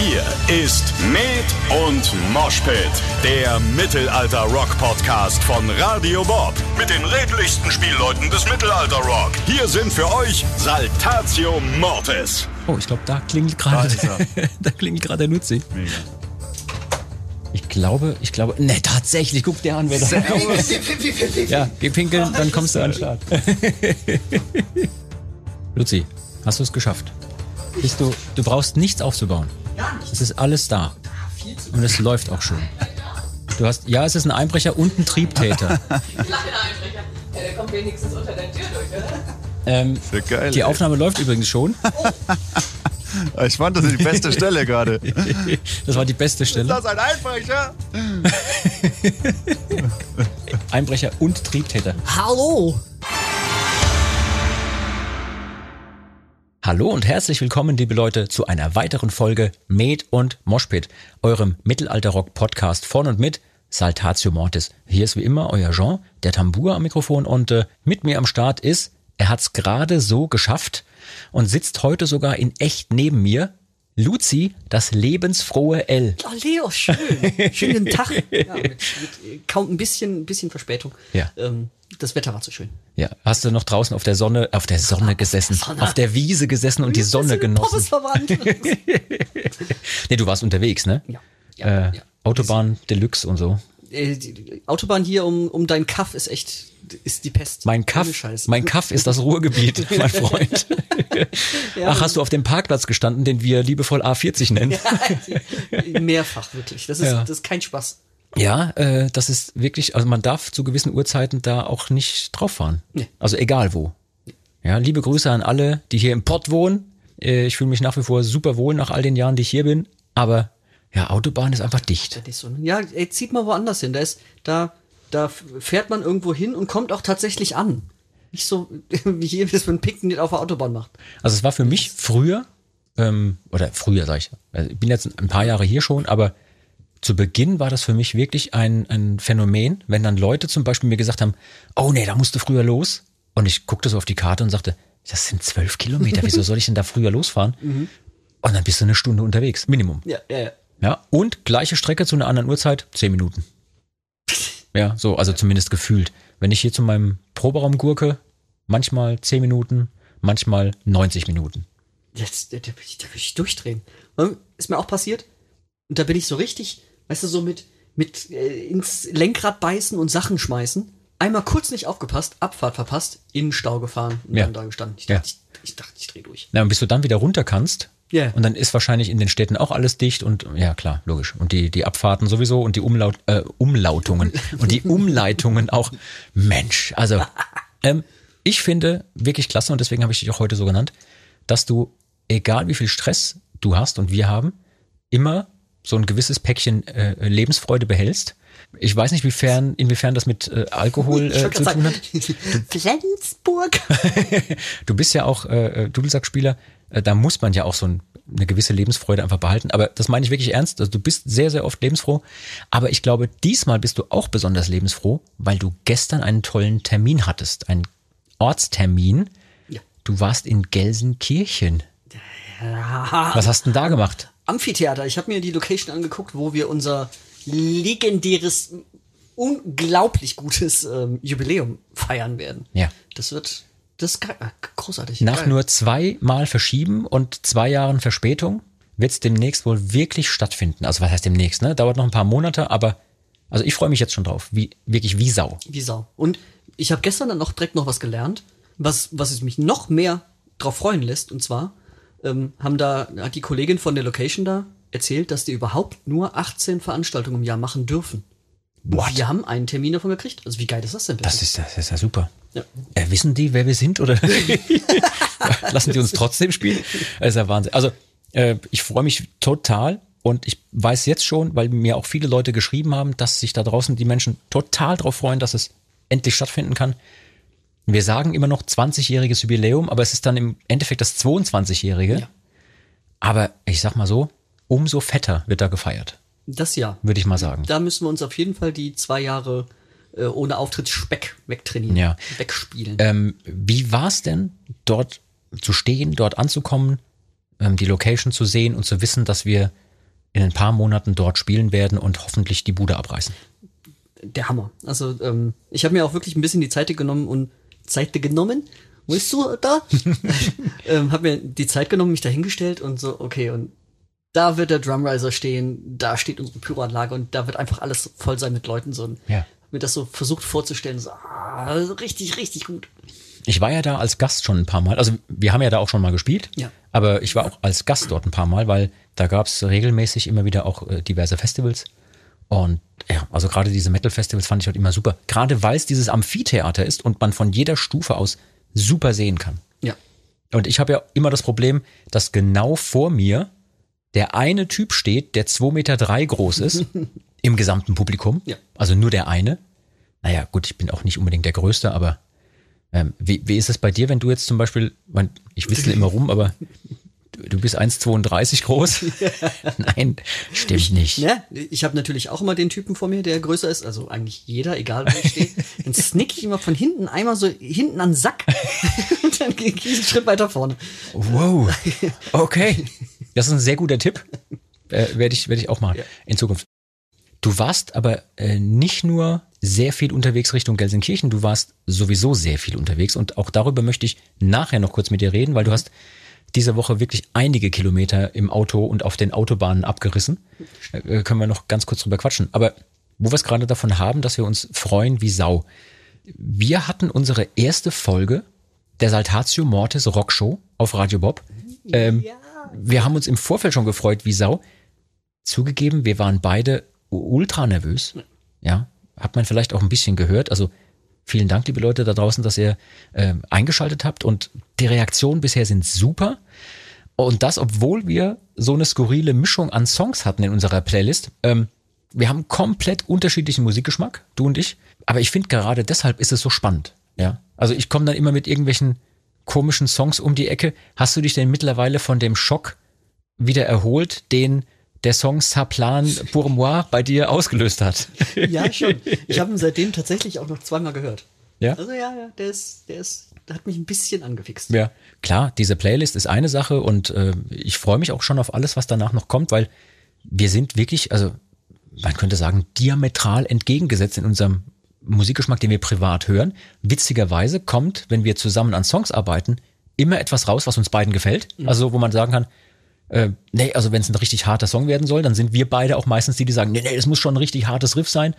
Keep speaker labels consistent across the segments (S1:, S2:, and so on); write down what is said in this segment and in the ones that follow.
S1: Hier ist Med und Moshpit, der Mittelalter-Rock-Podcast von Radio Bob. Mit den redlichsten Spielleuten des Mittelalter-Rock. Hier sind für euch Saltatio Mortis.
S2: Oh, ich glaube, da klingelt gerade
S3: Da ist
S2: klingelt gerade der Nutzi.
S3: Mega.
S2: Ich glaube, ich glaube, ne, tatsächlich, guck dir an, wer da Ja, geh pinkeln, dann kommst du an den Start. Luzi, hast du es geschafft? Bist du, du brauchst nichts aufzubauen. Es ist alles da. Und es läuft auch schon. Du hast, ja, es ist ein Einbrecher und ein Triebtäter.
S4: Kleiner Einbrecher. Ja, der kommt wenigstens unter der Tür durch, oder?
S2: Ähm,
S3: Ja, geil.
S2: die
S3: ey.
S2: Aufnahme läuft übrigens schon.
S3: Ich fand das ist die beste Stelle gerade.
S2: Das war die beste Stelle.
S3: Das ein Einbrecher?
S2: Einbrecher und Triebtäter.
S4: Hallo!
S2: Hallo und herzlich willkommen, liebe Leute, zu einer weiteren Folge Med und Moshpit, eurem Mittelalter-Rock-Podcast von und mit Saltatio Mortis. Hier ist wie immer euer Jean, der Tambour am Mikrofon und äh, mit mir am Start ist, er hat's gerade so geschafft und sitzt heute sogar in echt neben mir, Luzi, das lebensfrohe L.
S4: Oh, Leo, schön. Schönen Tag. Ja, mit, mit äh, kaum ein bisschen, ein bisschen Verspätung.
S2: Ja.
S4: Ähm, das Wetter war zu schön.
S2: Ja, hast du noch draußen auf der Sonne, auf der Sonne gesessen,
S4: Sonne.
S2: auf der Wiese gesessen und die Sonne genossen? Nee, du warst unterwegs, ne?
S4: Ja. Ja,
S2: Äh,
S4: ja.
S2: Autobahn Deluxe und so.
S4: Äh, Autobahn hier um, um deinen Kaff ist echt, ist die Pest.
S2: Mein Kaff, mein Kaff ist das Ruhrgebiet, mein Freund. Ach, hast du auf dem Parkplatz gestanden, den wir liebevoll A40 nennen?
S4: Mehrfach, wirklich. Das ist,
S2: Ja.
S4: das ist kein Spaß.
S2: Ja, äh, das ist wirklich, also man darf zu gewissen Uhrzeiten da auch nicht drauf fahren.
S4: Nee.
S2: Also egal wo. Ja, liebe Grüße an alle, die hier im Pott wohnen. Äh, ich fühle mich nach wie vor super wohl nach all den Jahren, die ich hier bin. Aber ja, Autobahn ist einfach dicht.
S4: Ist so, ja, ey, zieht mal woanders hin. Da ist, da, da fährt man irgendwo hin und kommt auch tatsächlich an. Nicht so, wie hier, wie es mit Picknick auf der Autobahn macht.
S2: Also es war für mich früher, ähm, oder früher sag ich, also ich bin jetzt ein paar Jahre hier schon, aber zu Beginn war das für mich wirklich ein, ein Phänomen, wenn dann Leute zum Beispiel mir gesagt haben, oh nee, da musst du früher los. Und ich guckte so auf die Karte und sagte, das sind zwölf Kilometer, wieso soll ich denn da früher losfahren? Und dann bist du eine Stunde unterwegs, Minimum.
S4: Ja, ja, ja.
S2: Ja, und gleiche Strecke zu einer anderen Uhrzeit, zehn Minuten. Ja, so, also zumindest gefühlt. Wenn ich hier zu meinem Proberaum gurke, manchmal zehn Minuten, manchmal 90 Minuten.
S4: Jetzt, da, da, will ich, da will ich durchdrehen. Ist mir auch passiert. Und da bin ich so richtig, weißt du, so mit, mit äh, ins Lenkrad beißen und Sachen schmeißen. Einmal kurz nicht aufgepasst, Abfahrt verpasst, in den Stau gefahren und
S2: Ja.
S4: dann da gestanden. Ich
S2: Ja.
S4: dachte, ich, ich dachte, ich dreh durch.
S2: Na, und bis du dann wieder runter kannst,
S4: Ja.
S2: und dann ist wahrscheinlich in den Städten auch alles dicht und ja klar, logisch. Und die, die Abfahrten sowieso und die Umlaut, äh, Umlautungen und die Umleitungen auch. Mensch, also ähm, ich finde wirklich klasse und deswegen habe ich dich auch heute so genannt, dass du, egal wie viel Stress du hast und wir haben, immer so ein gewisses Päckchen äh, Lebensfreude behältst. Ich weiß nicht, wiefern, inwiefern das mit äh, Alkohol äh, zu tun hat.
S4: Flensburg.
S2: Du bist ja auch äh, Dudelsackspieler, äh, da muss man ja auch so ein, eine gewisse Lebensfreude einfach behalten. Aber das meine ich wirklich ernst. Also du bist sehr, sehr oft lebensfroh. Aber ich glaube, diesmal bist du auch besonders lebensfroh, weil du gestern einen tollen Termin hattest, einen Ortstermin.
S4: Ja.
S2: Du warst in Gelsenkirchen.
S4: Ja.
S2: Was hast denn da gemacht?
S4: Amphitheater. Ich habe mir die Location angeguckt, wo wir unser legendäres, unglaublich gutes ähm, Jubiläum feiern werden.
S2: Ja.
S4: Das wird, das ist äh, großartig.
S2: Nach
S4: geil.
S2: nur zweimal Verschieben und zwei Jahren Verspätung wird es demnächst wohl wirklich stattfinden. Also was heißt demnächst, ne? Dauert noch ein paar Monate, aber also ich freue mich jetzt schon drauf. Wie, wirklich wie Sau.
S4: Wie Sau. Und ich habe gestern dann noch direkt noch was gelernt, was, was es mich noch mehr drauf freuen lässt. Und zwar ähm, haben da, hat die Kollegin von der Location da erzählt, dass die überhaupt nur 18 Veranstaltungen im Jahr machen dürfen.
S2: What?
S4: Wir haben einen Termin davon gekriegt. Also wie geil ist das denn bitte?
S2: Das ist, das ist ja super.
S4: Ja.
S2: Äh, wissen die, wer wir sind oder lassen die uns trotzdem spielen? Das ist ja Wahnsinn. Also äh, ich freue mich total und ich weiß jetzt schon, weil mir auch viele Leute geschrieben haben, dass sich da draußen die Menschen total darauf freuen, dass es endlich stattfinden kann. Wir sagen immer noch 20-jähriges Jubiläum, aber es ist dann im Endeffekt das 22-jährige.
S4: Ja.
S2: Aber ich sag mal so, umso fetter wird da gefeiert,
S4: Das ja.
S2: würde ich mal sagen.
S4: Da müssen wir uns auf jeden Fall die zwei Jahre äh, ohne Auftritt Speck wegtrainieren.
S2: Ja.
S4: Wegspielen.
S2: Ähm, wie war es denn, dort zu stehen, dort anzukommen, ähm, die Location zu sehen und zu wissen, dass wir in ein paar Monaten dort spielen werden und hoffentlich die Bude abreißen.
S4: Der Hammer. Also ähm, ich habe mir auch wirklich ein bisschen die Zeit genommen und Zeit genommen. Wo bist du da? ähm, habe mir die Zeit genommen, mich dahingestellt und so, okay, und da wird der Drumriser stehen, da steht unsere Pyroanlage und da wird einfach alles voll sein mit Leuten. So, und
S2: Ja.
S4: mir das so versucht vorzustellen, so, ah, richtig, richtig gut.
S2: Ich war ja da als Gast schon ein paar Mal. Also wir haben ja da auch schon mal gespielt.
S4: Ja.
S2: Aber ich war auch als Gast dort ein paar Mal, weil da gab es regelmäßig immer wieder auch äh, diverse Festivals. Und ja, also gerade diese Metal-Festivals fand ich halt immer super. Gerade weil es dieses Amphitheater ist und man von jeder Stufe aus super sehen kann.
S4: Ja.
S2: Und ich habe ja immer das Problem, dass genau vor mir der eine Typ steht, der 2,3 Meter drei groß ist, im gesamten Publikum.
S4: Ja.
S2: Also nur der eine. Naja, gut, ich bin auch nicht unbedingt der Größte, aber ähm, wie, wie ist es bei dir, wenn du jetzt zum Beispiel, mein, ich wissle immer rum, aber du, bist 1,32 groß? Nein, stimmt nicht.
S4: Ja, ich habe natürlich auch immer den Typen vor mir, der größer ist, also eigentlich jeder, egal wo ich stehe. Dann snick ich immer von hinten einmal so hinten an den Sack und dann gehe ich einen Schritt weiter vorne.
S2: Wow. Okay. Das ist ein sehr guter Tipp. Äh, Werde ich, werd ich auch machen in Zukunft. Du warst aber äh, nicht nur sehr viel unterwegs Richtung Gelsenkirchen, du warst sowieso sehr viel unterwegs und auch darüber möchte ich nachher noch kurz mit dir reden, weil du hast diese Woche wirklich einige Kilometer im Auto und auf den Autobahnen abgerissen. Äh, können wir noch ganz kurz drüber quatschen. Aber wo wir es gerade davon haben, dass wir uns freuen wie Sau. Wir hatten unsere erste Folge der Saltatio Mortis Rockshow auf Radio Bob. Ähm, Wir haben uns im Vorfeld schon gefreut wie Sau. Zugegeben, wir waren beide ultra nervös. Ja, hat man vielleicht auch ein bisschen gehört. Also vielen Dank, liebe Leute da draußen, dass ihr ähm, eingeschaltet habt. Und die Reaktionen bisher sind super. Und das, obwohl wir so eine skurrile Mischung an Songs hatten in unserer Playlist. Ähm, wir haben komplett unterschiedlichen Musikgeschmack, du und ich. Aber ich finde gerade deshalb ist es so spannend. Ja, also ich komme dann immer mit irgendwelchen komischen Songs um die Ecke. Hast du dich denn mittlerweile von dem Schock wieder erholt, den der Song Saplan pour moi bei dir ausgelöst hat?
S4: Ja, schon. Ich habe ihn seitdem tatsächlich auch noch zweimal gehört.
S2: Ja?
S4: Also ja, ja, der ist, der ist, der hat mich ein bisschen angefixt.
S2: Ja, klar, diese Playlist ist eine Sache und äh, ich freue mich auch schon auf alles, was danach noch kommt, weil wir sind wirklich, also man könnte sagen, diametral entgegengesetzt in unserem Musikgeschmack, den wir privat hören. Witzigerweise kommt, wenn wir zusammen an Songs arbeiten, immer etwas raus, was uns beiden gefällt. Also wo man sagen kann, äh, nee, also wenn es ein richtig harter Song werden soll, dann sind wir beide auch meistens die, die sagen, nee, nee, das muss schon ein richtig hartes Riff sein.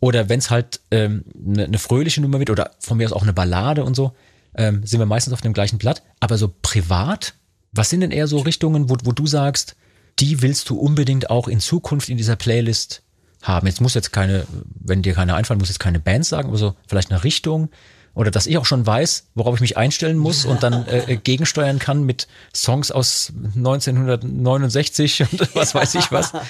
S2: Oder wenn es halt ähm, eine, eine fröhliche Nummer wird oder von mir aus auch eine Ballade und so, ähm, sind wir meistens auf dem gleichen Blatt. Aber so privat, was sind denn eher so Richtungen, wo, wo du sagst, die willst du unbedingt auch in Zukunft in dieser Playlist haben? Jetzt muss jetzt keine, wenn dir keine einfallen, muss jetzt keine Band sagen, aber so vielleicht eine Richtung oder dass ich auch schon weiß, worauf ich mich einstellen muss und dann äh, gegensteuern kann mit Songs aus 1969 und was weiß ich was.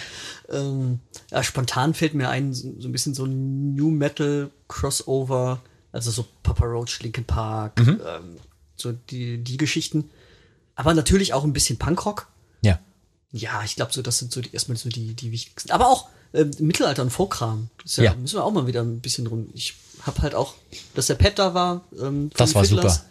S4: Ähm, ja, spontan fällt mir ein, so, so ein bisschen so ein New Metal Crossover, also so Papa Roach, Linkin Park,
S2: Mhm.
S4: ähm, so die, die Geschichten. Aber natürlich auch ein bisschen Punkrock.
S2: Ja.
S4: Ja, ich glaube so, das sind so die, erstmal so die, die wichtigsten. Aber auch ähm, Mittelalter und Folkkram. Das ja,
S2: Ja.
S4: müssen wir auch mal wieder ein bisschen rum. Ich habe halt auch, dass der Pet da war. Ähm, von
S2: Das war
S4: Fiddlers.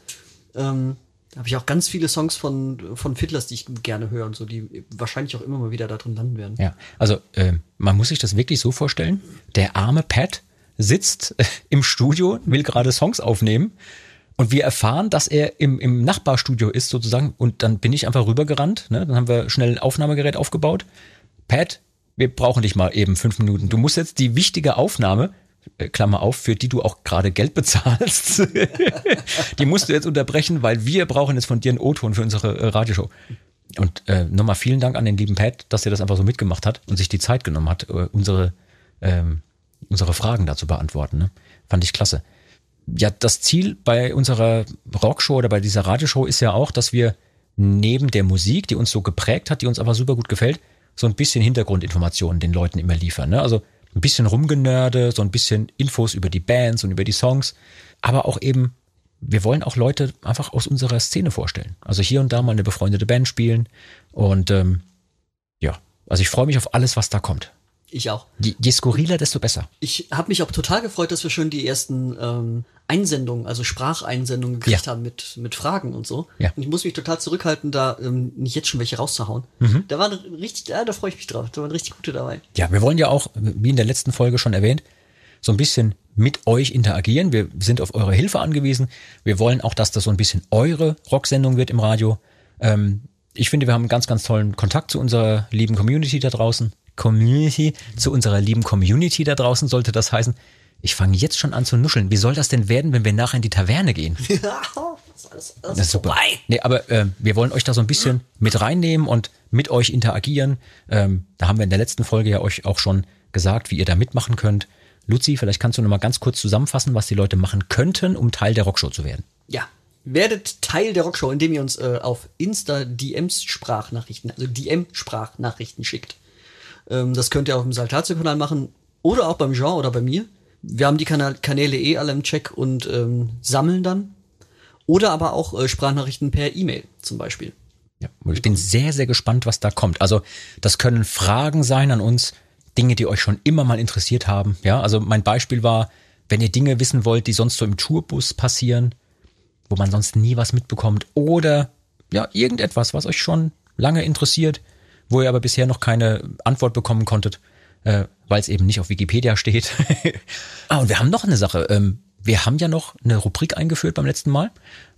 S4: Ähm, da habe ich auch ganz viele Songs von, von Fiddlers, die ich gerne höre und so, die wahrscheinlich auch immer mal wieder da drin landen werden.
S2: Ja, also ähm, man muss sich das wirklich so vorstellen. Der arme Pat sitzt äh, im Studio, will gerade Songs aufnehmen und wir erfahren, dass er im, im Nachbarstudio ist sozusagen und dann bin ich einfach rübergerannt. Ne? Dann haben wir schnell ein Aufnahmegerät aufgebaut. Pat, wir brauchen dich mal eben fünf Minuten. Du musst jetzt die wichtige Aufnahme, äh, Klammer auf, für die du auch gerade Geld bezahlst, die musst du jetzt unterbrechen, weil wir brauchen jetzt von dir einen O-Ton für unsere äh, Radioshow. Und äh, nochmal vielen Dank an den lieben Pat, dass er das einfach so mitgemacht hat und sich die Zeit genommen hat, äh, unsere, ähm, unsere Fragen da zu beantworten. Ne? Fand ich klasse. Ja, das Ziel bei unserer Rockshow oder bei dieser Radioshow ist ja auch, dass wir neben der Musik, die uns so geprägt hat, die uns einfach super gut gefällt, so ein bisschen Hintergrundinformationen den Leuten immer liefern. Ne? Also ein bisschen Rumgenörde, so ein bisschen Infos über die Bands und über die Songs, aber auch eben wir wollen auch Leute einfach aus unserer Szene vorstellen. Also hier und da mal eine befreundete Band spielen. Und ähm, ja, also ich freue mich auf alles, was da kommt.
S4: Ich auch.
S2: Je, je skurriler, desto besser.
S4: Ich habe mich auch total gefreut, dass wir schon die ersten ähm, Einsendungen, also Spracheinsendungen gekriegt
S2: Ja.
S4: haben mit, mit Fragen und so.
S2: Ja.
S4: Und ich muss mich total zurückhalten, da ähm, nicht jetzt schon welche rauszuhauen.
S2: Mhm.
S4: Da waren richtig, ja, da freue ich mich drauf. Da waren richtig gute dabei.
S2: Ja, wir wollen ja auch, wie in der letzten Folge schon erwähnt, so ein bisschen mit euch interagieren. Wir sind auf eure Hilfe angewiesen. Wir wollen auch, dass das so ein bisschen eure Rocksendung wird im Radio. Ähm, ich finde, wir haben einen ganz, ganz tollen Kontakt zu unserer lieben Community da draußen. Community, zu unserer lieben Community da draußen sollte das heißen. Ich fange jetzt schon an zu nuscheln. Wie soll das denn werden, wenn wir nachher in die Taverne gehen?
S4: das ist alles, alles
S2: Das ist super. Nee, aber äh, wir wollen euch da so ein bisschen mit reinnehmen und mit euch interagieren. Ähm, da haben wir in der letzten Folge ja euch auch schon gesagt, wie ihr da mitmachen könnt. Luzi, vielleicht kannst du noch mal ganz kurz zusammenfassen, was die Leute machen könnten, um Teil der Rockshow zu werden.
S4: Ja. Werdet Teil der Rockshow, indem ihr uns äh, auf Insta DMs Sprachnachrichten, also DM Sprachnachrichten schickt. Ähm, das könnt ihr auf dem Saltatio-Kanal machen oder auch beim Jean oder bei mir. Wir haben die Kanal Kanäle eh alle im Check und ähm, sammeln dann. Oder aber auch äh, Sprachnachrichten per E-Mail zum Beispiel.
S2: Ja, ich bin sehr, sehr gespannt, was da kommt. Also, das können Fragen sein an uns, Dinge, die euch schon immer mal interessiert haben. Ja, also mein Beispiel war, wenn ihr Dinge wissen wollt, die sonst so im Tourbus passieren, wo man sonst nie was mitbekommt, oder ja, irgendetwas, was euch schon lange interessiert, wo ihr aber bisher noch keine Antwort bekommen konntet, äh, weil es eben nicht auf Wikipedia steht. ah, und wir haben noch eine Sache. Ähm, wir haben ja noch eine Rubrik eingeführt beim letzten Mal,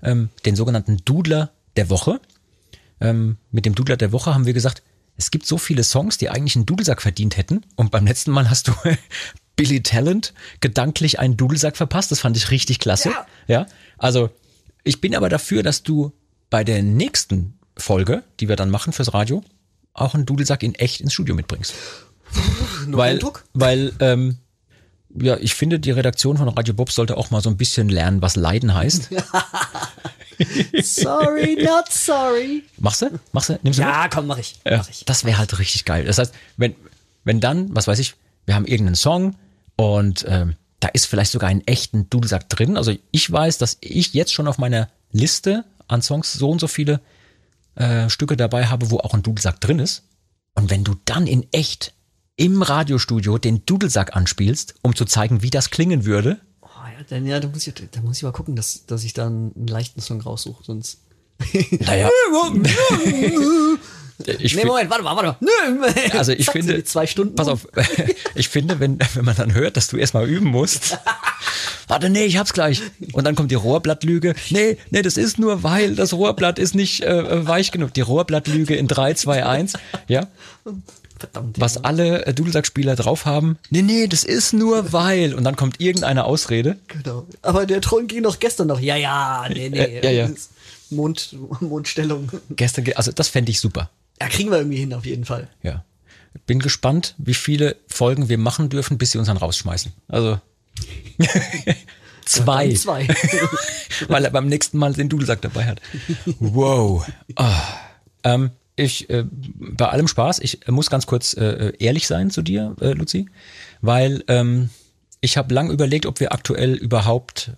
S2: ähm, den sogenannten Dudler der Woche ähm, mit dem Dudler der Woche haben wir gesagt, es gibt so viele Songs, die eigentlich einen Dudelsack verdient hätten. Und beim letzten Mal hast du Billy Talent gedanklich einen Dudelsack verpasst. Das fand ich richtig klasse.
S4: Ja.
S2: ja. Also, ich bin aber dafür, dass du bei der nächsten Folge, die wir dann machen fürs Radio, auch einen Dudelsack in echt ins Studio mitbringst.
S4: Nur
S2: weil,
S4: kein Druck.
S2: weil, ähm, ja, ich finde, die Redaktion von Radio Bob sollte auch mal so ein bisschen lernen, was Leiden heißt.
S4: Sorry, not sorry.
S2: Machst du? Machst du? Nimmst du mit?
S4: Ja, komm, mach ich. Mach ich.
S2: das wäre halt richtig geil. Das heißt, wenn, wenn dann, was weiß ich, wir haben irgendeinen Song und ähm, da ist vielleicht sogar einen echten Dudelsack drin. Also ich weiß, dass ich jetzt schon auf meiner Liste an Songs so und so viele äh, Stücke dabei habe, wo auch ein Dudelsack drin ist. Und wenn du dann in echt im Radiostudio den Dudelsack anspielst, um zu zeigen, wie das klingen würde,
S4: Oh, ja, dann, ja, da muss ich, da muss ich mal gucken, dass, dass ich dann einen leichten Song raussuche, sonst.
S2: Naja. ich
S4: nee, Moment, warte mal, warte mal.
S2: Also ich
S4: Zack,
S2: finde,
S4: zwei Stunden.
S2: pass auf, ich finde, wenn, wenn man dann hört, dass du erstmal üben musst, warte, nee, ich hab's gleich. Und dann kommt die Rohrblattlüge. Nee, nee, das ist nur, weil das Rohrblatt ist nicht äh, weich genug. Die Rohrblattlüge in 3, 2, 1, ja.
S4: Verdammt.
S2: Was alle äh, Dudelsackspieler drauf haben. Nee, nee, das ist nur weil. Und dann kommt irgendeine Ausrede.
S4: Genau. Aber der Thron ging doch gestern noch. Ja, ja, nee, nee.
S2: Äh, ja, ja.
S4: Mond, Mondstellung.
S2: Gestern, ge- also das fände ich super.
S4: Ja, kriegen wir irgendwie hin, auf jeden Fall.
S2: Ja. Bin gespannt, wie viele Folgen wir machen dürfen, bis sie uns dann rausschmeißen. Also. Zwei.
S4: Dann zwei.
S2: weil er beim nächsten Mal den Dudelsack dabei hat. Wow. Ah. Ähm, ich, äh, bei allem Spaß, ich muss ganz kurz äh, ehrlich sein zu dir, äh, Luzi, weil ähm, ich habe lang überlegt, ob wir aktuell überhaupt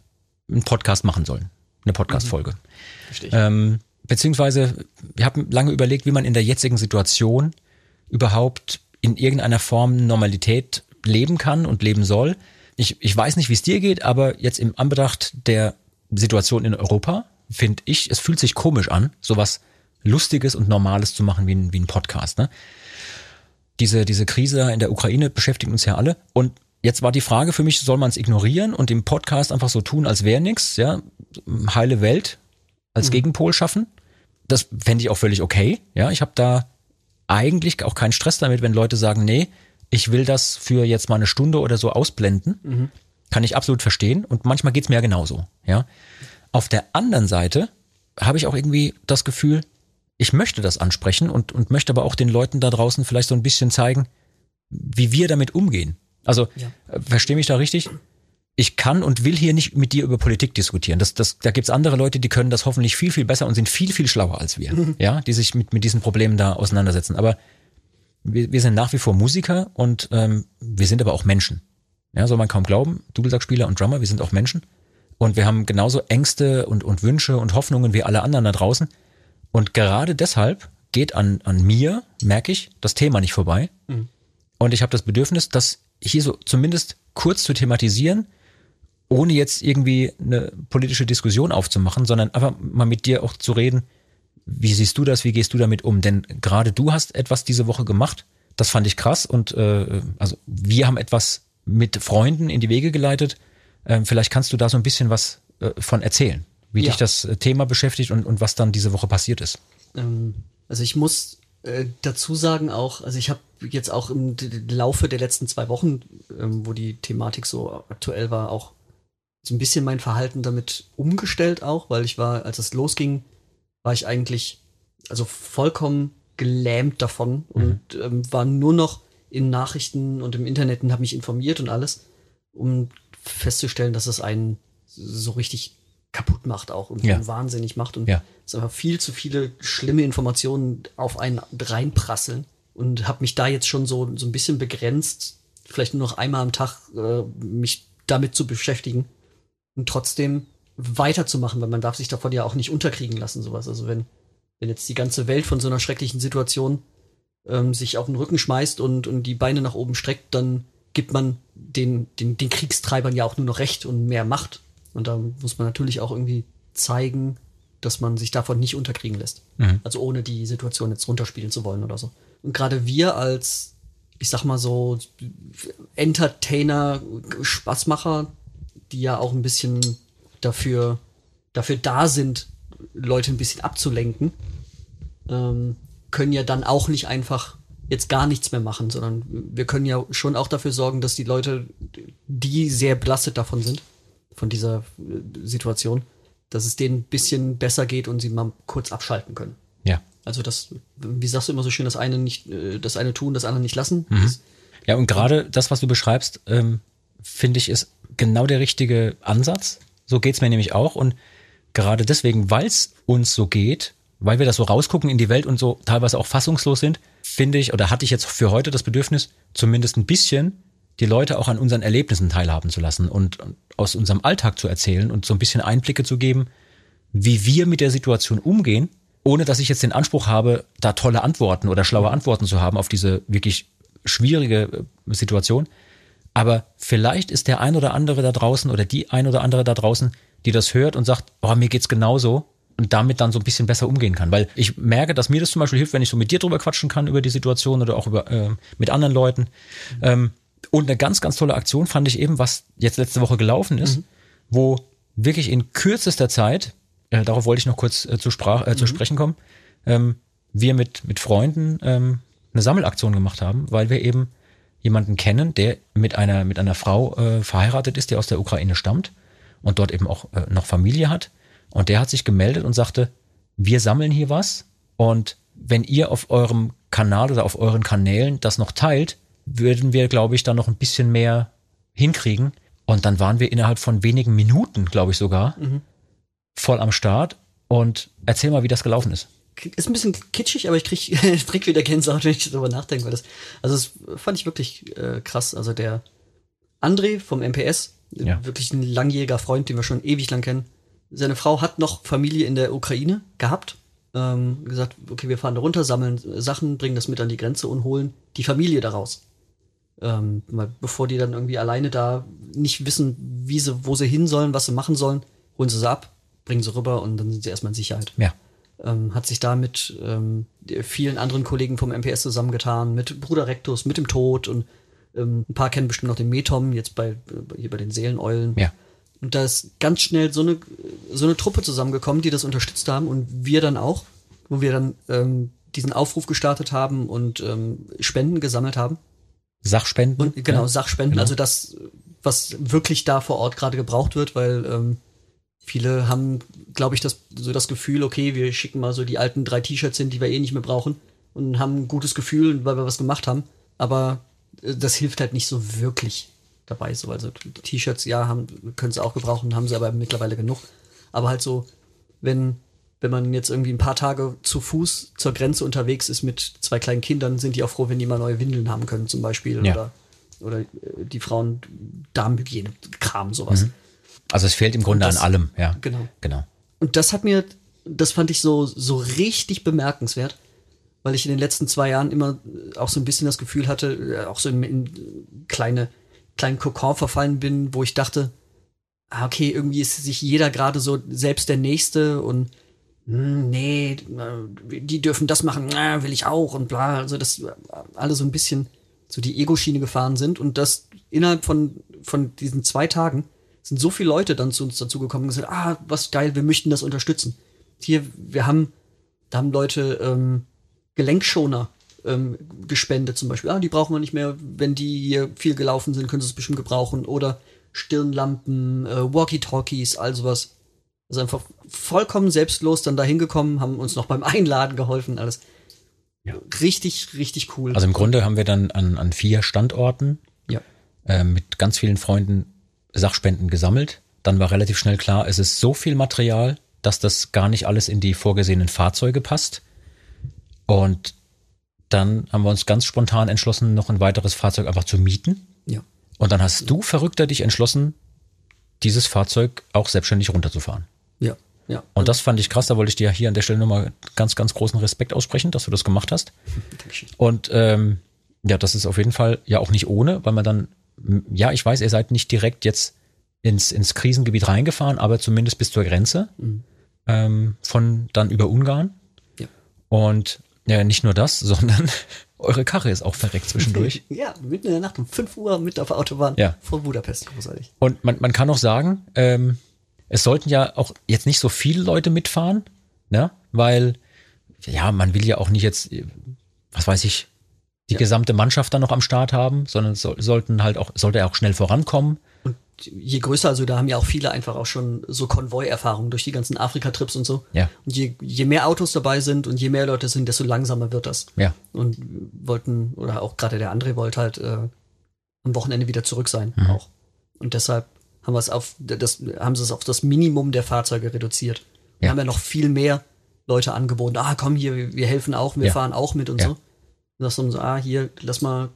S2: einen Podcast machen sollen. Eine Podcast-Folge.
S4: Verstehe ich.
S2: Ähm, beziehungsweise, wir haben lange überlegt, wie man in der jetzigen Situation überhaupt in irgendeiner Form Normalität leben kann und leben soll. Ich, ich weiß nicht, wie es dir geht, aber jetzt im Anbetracht der Situation in Europa finde ich, es fühlt sich komisch an, sowas Lustiges und Normales zu machen wie ein, wie ein Podcast. Ne? Diese, diese Krise in der Ukraine beschäftigt uns ja alle. Und jetzt war die Frage für mich, soll man es ignorieren und im Podcast einfach so tun, als wäre nix, ja, heile Welt als Gegenpol schaffen? Das fände ich auch völlig okay. Ja, ich habe da eigentlich auch keinen Stress damit, wenn Leute sagen, nee, ich will das für jetzt mal eine Stunde oder so ausblenden. Kann ich absolut verstehen. Und manchmal geht's mir ja genauso. Ja. Auf der anderen Seite habe ich auch irgendwie das Gefühl, ich möchte das ansprechen und, und möchte aber auch den Leuten da draußen vielleicht so ein bisschen zeigen, wie wir damit umgehen. Also,
S4: Ja.
S2: äh, versteh mich da richtig? Ich kann und will hier nicht mit dir über Politik diskutieren. Das, das, da gibt's andere Leute, die können das hoffentlich viel, viel besser und sind viel, viel schlauer als wir, ja, die sich mit, mit diesen Problemen da auseinandersetzen. Aber wir, wir sind nach wie vor Musiker und ähm, wir sind aber auch Menschen. Ja, soll man kaum glauben. Dudelsackspieler und Drummer, wir sind auch Menschen. Und wir haben genauso Ängste und, und Wünsche und Hoffnungen wie alle anderen da draußen. Und gerade deshalb geht an, an mir, merke ich, das Thema nicht vorbei. Und ich habe das Bedürfnis, das hier so zumindest kurz zu thematisieren, ohne jetzt irgendwie eine politische Diskussion aufzumachen, sondern einfach mal mit dir auch zu reden, wie siehst du das, wie gehst du damit um? Denn gerade du hast etwas diese Woche gemacht, das fand ich krass und äh, also wir haben etwas mit Freunden in die Wege geleitet. Ähm, vielleicht kannst du da so ein bisschen was äh, von erzählen, wie
S4: Ja.
S2: dich das äh, Thema beschäftigt und, und was dann diese Woche passiert ist.
S4: Ähm, also ich muss äh, dazu sagen auch, also ich habe jetzt auch im Laufe der letzten zwei Wochen, ähm, wo die Thematik so aktuell war, auch so ein bisschen mein Verhalten damit umgestellt auch, weil ich war, als es losging, war ich eigentlich also vollkommen gelähmt davon und ähm, war nur noch in Nachrichten und im Internet und habe mich informiert und alles, um festzustellen, dass es einen so richtig kaputt macht auch und
S2: Ja.
S4: wahnsinnig macht und
S2: Ja.
S4: es einfach viel zu viele schlimme Informationen auf einen reinprasseln und habe mich da jetzt schon so, so ein bisschen begrenzt, vielleicht nur noch einmal am Tag äh, mich damit zu beschäftigen und trotzdem weiterzumachen, weil man darf sich davon ja auch nicht unterkriegen lassen, sowas. Also wenn, wenn jetzt die ganze Welt von so einer schrecklichen Situation ähm, sich auf den Rücken schmeißt und, und die Beine nach oben streckt, dann gibt man den, den, den Kriegstreibern ja auch nur noch Recht und mehr Macht. Und da muss man natürlich auch irgendwie zeigen, dass man sich davon nicht unterkriegen lässt. Also ohne die Situation jetzt runterspielen zu wollen oder so. Und gerade wir als, ich sag mal so, Entertainer, Spaßmacher, die ja auch ein bisschen dafür, dafür da sind, Leute ein bisschen abzulenken, ähm, können ja dann auch nicht einfach jetzt gar nichts mehr machen, sondern wir können ja schon auch dafür sorgen, dass die Leute, die sehr belastet davon sind, von dieser äh, Situation, dass es denen ein bisschen besser geht und sie mal kurz abschalten können.
S2: Ja.
S4: Also das, wie sagst du immer so schön, das eine nicht, äh, das eine tun, das andere nicht lassen. Das,
S2: Ja, und gerade das, was du beschreibst, ähm, finde ich, ist genau der richtige Ansatz. So geht's mir nämlich auch. Und gerade deswegen, weil es uns so geht, weil wir das so rausgucken in die Welt und so teilweise auch fassungslos sind, finde ich, oder hatte ich jetzt für heute das Bedürfnis, zumindest ein bisschen die Leute auch an unseren Erlebnissen teilhaben zu lassen und, aus unserem Alltag zu erzählen und so ein bisschen Einblicke zu geben, wie wir mit der Situation umgehen, ohne dass ich jetzt den Anspruch habe, da tolle Antworten oder schlaue Antworten zu haben auf diese wirklich schwierige äh, Situation. Aber vielleicht ist der ein oder andere da draußen oder die ein oder andere da draußen, die das hört und sagt, oh, mir geht's genauso und damit dann so ein bisschen besser umgehen kann. Weil ich merke, dass mir das zum Beispiel hilft, wenn ich so mit dir drüber quatschen kann über die Situation oder auch über äh, mit anderen Leuten. Ähm, und eine ganz, ganz tolle Aktion fand ich eben, was jetzt letzte Woche gelaufen ist, wo wirklich in kürzester Zeit, äh, darauf wollte ich noch kurz äh, zu, Sprach, äh, zu sprechen kommen, ähm, wir mit, mit Freunden ähm, eine Sammelaktion gemacht haben, weil wir eben jemanden kennen, der mit einer, mit einer Frau äh, verheiratet ist, die aus der Ukraine stammt und dort eben auch äh, noch Familie hat. Und der hat sich gemeldet und sagte, wir sammeln hier was und wenn ihr auf eurem Kanal oder auf euren Kanälen das noch teilt, würden wir, glaube ich, da noch ein bisschen mehr hinkriegen. Und dann waren wir innerhalb von wenigen Minuten, glaube ich sogar, voll am Start. Und erzähl mal, wie das gelaufen ist.
S4: Ist ein bisschen kitschig, aber ich krieg, krieg wieder Gänsehaut, wenn ich darüber nachdenke. Weil das, also das fand ich wirklich äh, krass. Also der André vom MPS,
S2: Ja.
S4: wirklich ein langjähriger Freund, den wir schon ewig lang kennen. Seine Frau hat noch Familie in der Ukraine gehabt. Ähm, gesagt, okay, wir fahren da runter, sammeln äh, Sachen, bringen das mit an die Grenze und holen die Familie daraus. Ähm, bevor die dann irgendwie alleine da nicht wissen, wie sie, wo sie hin sollen, was sie machen sollen, holen sie sie ab, bringen sie rüber und dann sind sie erstmal in Sicherheit
S2: Ja.
S4: Ähm, hat sich da mit ähm, vielen anderen Kollegen vom MPS zusammengetan, mit Bruder Rectus, mit dem Tod und ähm, ein paar kennen bestimmt noch den Metom, jetzt bei, äh, hier bei den Seeleneulen.
S2: Ja.
S4: Und da ist ganz schnell so eine, so eine Truppe zusammengekommen, die das unterstützt haben und wir dann auch, wo wir dann ähm, diesen Aufruf gestartet haben und ähm, Spenden gesammelt haben.
S2: Sachspenden.
S4: Und genau,
S2: ja.
S4: Sachspenden,
S2: genau.
S4: also das, was wirklich da vor Ort gerade gebraucht wird, weil ähm, viele haben, glaube ich, das, so das Gefühl, okay, wir schicken mal so die alten drei T-Shirts hin, die wir eh nicht mehr brauchen und haben ein gutes Gefühl, weil wir was gemacht haben. Aber äh, das hilft halt nicht so wirklich dabei. So, also T-Shirts, ja, haben, können sie auch gebrauchen, haben sie aber mittlerweile genug. Aber halt so, wenn, wenn man jetzt irgendwie ein paar Tage zu Fuß zur Grenze unterwegs ist mit zwei kleinen Kindern, sind die auch froh, wenn die mal neue Windeln haben können, zum Beispiel.
S2: Ja.
S4: Oder, oder äh, die Frauen Darmhygiene, Kram, sowas.
S2: Also es fehlt im Grunde
S4: das-
S2: an allem, ja.
S4: Genau.
S2: Genau.
S4: Und das hat mir, das fand ich so, so richtig bemerkenswert, weil ich in den letzten zwei Jahren immer äh, auch so ein bisschen das Gefühl hatte, äh, auch so in, in kleine, kleinen Kokon verfallen bin, wo ich dachte, ah, okay, irgendwie ist sich jeder gerade so selbst der Nächste und hm, nee, äh, die dürfen das machen, will ich auch und bla. Also, dass alle so ein bisschen so die Ego-Schiene gefahren sind und das innerhalb von, von diesen zwei Tagen sind so viele Leute dann zu uns dazugekommen und gesagt, ah, was geil, wir möchten das unterstützen. Hier, wir haben, da haben Leute ähm, Gelenkschoner ähm, gespendet zum Beispiel. Ah, die brauchen wir nicht mehr, wenn die hier viel gelaufen sind, können sie es bestimmt gebrauchen. Oder Stirnlampen, äh, Walkie-Talkies, all sowas. Also einfach vollkommen selbstlos dann da hingekommen, haben uns noch beim Einladen geholfen, alles.
S2: Ja.
S4: Richtig, richtig cool.
S2: Also im Grunde haben wir dann an, an vier Standorten
S4: ja.
S2: äh, mit ganz vielen Freunden Sachspenden gesammelt. Dann war relativ schnell klar, es ist so viel Material, dass das gar nicht alles in die vorgesehenen Fahrzeuge passt. Und dann haben wir uns ganz spontan entschlossen, noch ein weiteres Fahrzeug einfach zu mieten.
S4: Ja.
S2: Und dann hast du verrückter dich entschlossen, dieses Fahrzeug auch selbstständig runterzufahren.
S4: Ja. Ja.
S2: Und das fand ich krass, da wollte ich dir hier an der Stelle nochmal ganz, ganz großen Respekt aussprechen, dass du das gemacht hast.
S4: Dankeschön.
S2: Und ähm, ja, das ist auf jeden Fall ja auch nicht ohne, weil man dann, ja, ich weiß, ihr seid nicht direkt jetzt ins, ins Krisengebiet reingefahren, aber zumindest bis zur Grenze
S4: Mhm.
S2: ähm, von dann über Ungarn.
S4: Ja.
S2: Und ja, nicht nur das, sondern eure Karre ist auch verreckt zwischendurch.
S4: Ja, mitten in der Nacht um 5 Uhr mit auf der Autobahn
S2: Ja.
S4: vor Budapest. Großartig.
S2: Und man, man kann auch sagen, ähm, es sollten ja auch jetzt nicht so viele Leute mitfahren, ne? Weil, ja, man will ja auch nicht jetzt, was weiß ich, die
S4: Ja.
S2: gesamte Mannschaft dann noch am Start haben, sondern soll, sollten halt auch, sollte er auch schnell vorankommen.
S4: Und je größer, also da haben ja auch viele einfach auch schon so Konvoi-Erfahrungen durch die ganzen Afrika-Trips und so.
S2: Ja.
S4: Und je, je mehr Autos dabei sind und je mehr Leute sind, desto langsamer wird das.
S2: Ja.
S4: Und wollten, oder auch gerade der André wollte halt äh, am Wochenende wieder zurück sein
S2: Mhm.
S4: auch. Und deshalb haben wir es auf das, haben sie es auf das Minimum der Fahrzeuge reduziert. Wir
S2: Ja.
S4: haben ja noch viel mehr Leute angeboten. Ah, komm hier, wir, wir helfen auch, wir
S2: Ja.
S4: fahren auch mit und
S2: Ja.
S4: so. Das haben so, ah, hier, lass mal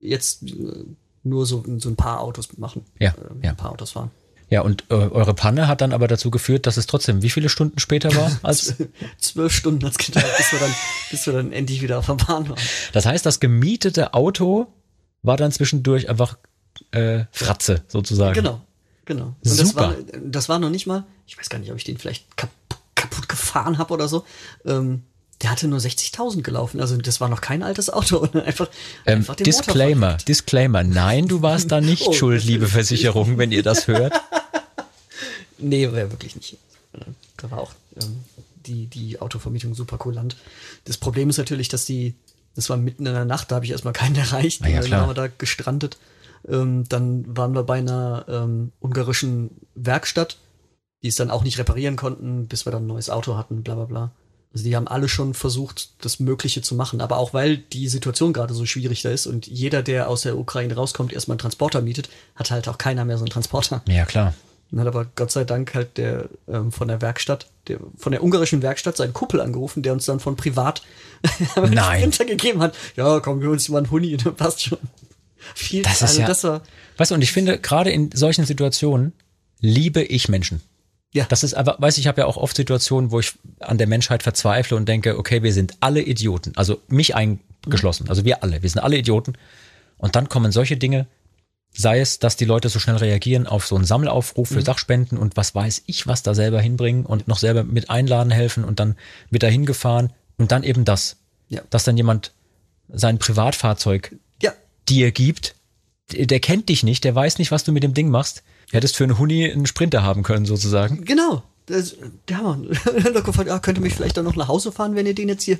S4: jetzt äh, nur so, so ein paar Autos machen.
S2: Ja,
S4: Äh,
S2: ja.
S4: Ein paar Autos fahren.
S2: Ja, und äh, eure Panne hat dann aber dazu geführt, dass es trotzdem wie viele Stunden später war? Als,
S4: Zwölf Stunden hat's gedauert, bis wir dann, bis wir dann endlich wieder auf der Bahn waren.
S2: das heißt, das gemietete Auto war dann zwischendurch einfach äh, Fratze sozusagen.
S4: Genau, genau. Und das
S2: Super.
S4: war, das war noch nicht mal, ich weiß gar nicht, ob ich den vielleicht kaputt, kaputt gefahren habe oder so. Ähm, der hatte nur 60.000 gelaufen, also das war noch kein altes Auto. Und einfach,
S2: Ähm,
S4: einfach den
S2: Disclaimer. Disclaimer. Nein, du warst da nicht
S4: Oh.
S2: schuld, liebe Versicherung, wenn ihr das hört.
S4: Nee, war wirklich nicht. Da war auch ähm, die, die Autovermietung super kulant. Das Problem ist natürlich, dass die, das war mitten in der Nacht, da habe ich erstmal keinen erreicht.
S2: Ja,
S4: dann waren wir da gestrandet. Ähm, dann waren wir bei einer ähm, ungarischen Werkstatt, die es dann auch nicht reparieren konnten, bis wir dann ein neues Auto hatten, bla bla bla. Also die haben alle schon versucht, das Mögliche zu machen. Aber auch weil die Situation gerade so schwierig da ist und jeder, der aus der Ukraine rauskommt, erstmal einen Transporter mietet, hat halt auch keiner mehr so einen Transporter.
S2: Ja, klar.
S4: Dann hat aber Gott sei Dank halt der ähm, von der Werkstatt, der von der ungarischen Werkstatt seinen Kuppel angerufen, der uns dann von privat einen gegeben hat. Ja, komm, wir uns mal einen Huni, dann passt schon. Viel,
S2: Das ist
S4: also
S2: ja-
S4: das war
S2: Weißt du, und ich finde, gerade in solchen Situationen liebe ich Menschen.
S4: Ja,
S2: Das ist aber, weiß ich, habe ja auch oft Situationen, wo ich an der Menschheit verzweifle und denke, okay, wir sind alle Idioten. Also mich eingeschlossen. Also wir alle. Wir sind alle Idioten. Und dann kommen solche Dinge, sei es, dass die Leute so schnell reagieren auf so einen Sammelaufruf für Sachspenden und was weiß ich, was da selber hinbringen und noch selber mit einladen helfen und dann wird da hingefahren und dann eben das.
S4: Ja.
S2: Dass dann jemand sein Privatfahrzeug
S4: ja,
S2: dir gibt, der kennt dich nicht, der weiß nicht, was du mit dem Ding machst. Du hättest für einen Huni einen Sprinter haben können, sozusagen.
S4: genau. Das, der Hammer. Dann hat gefragt, ja, könnt ihr mich vielleicht dann noch nach Hause fahren, wenn ihr den jetzt hier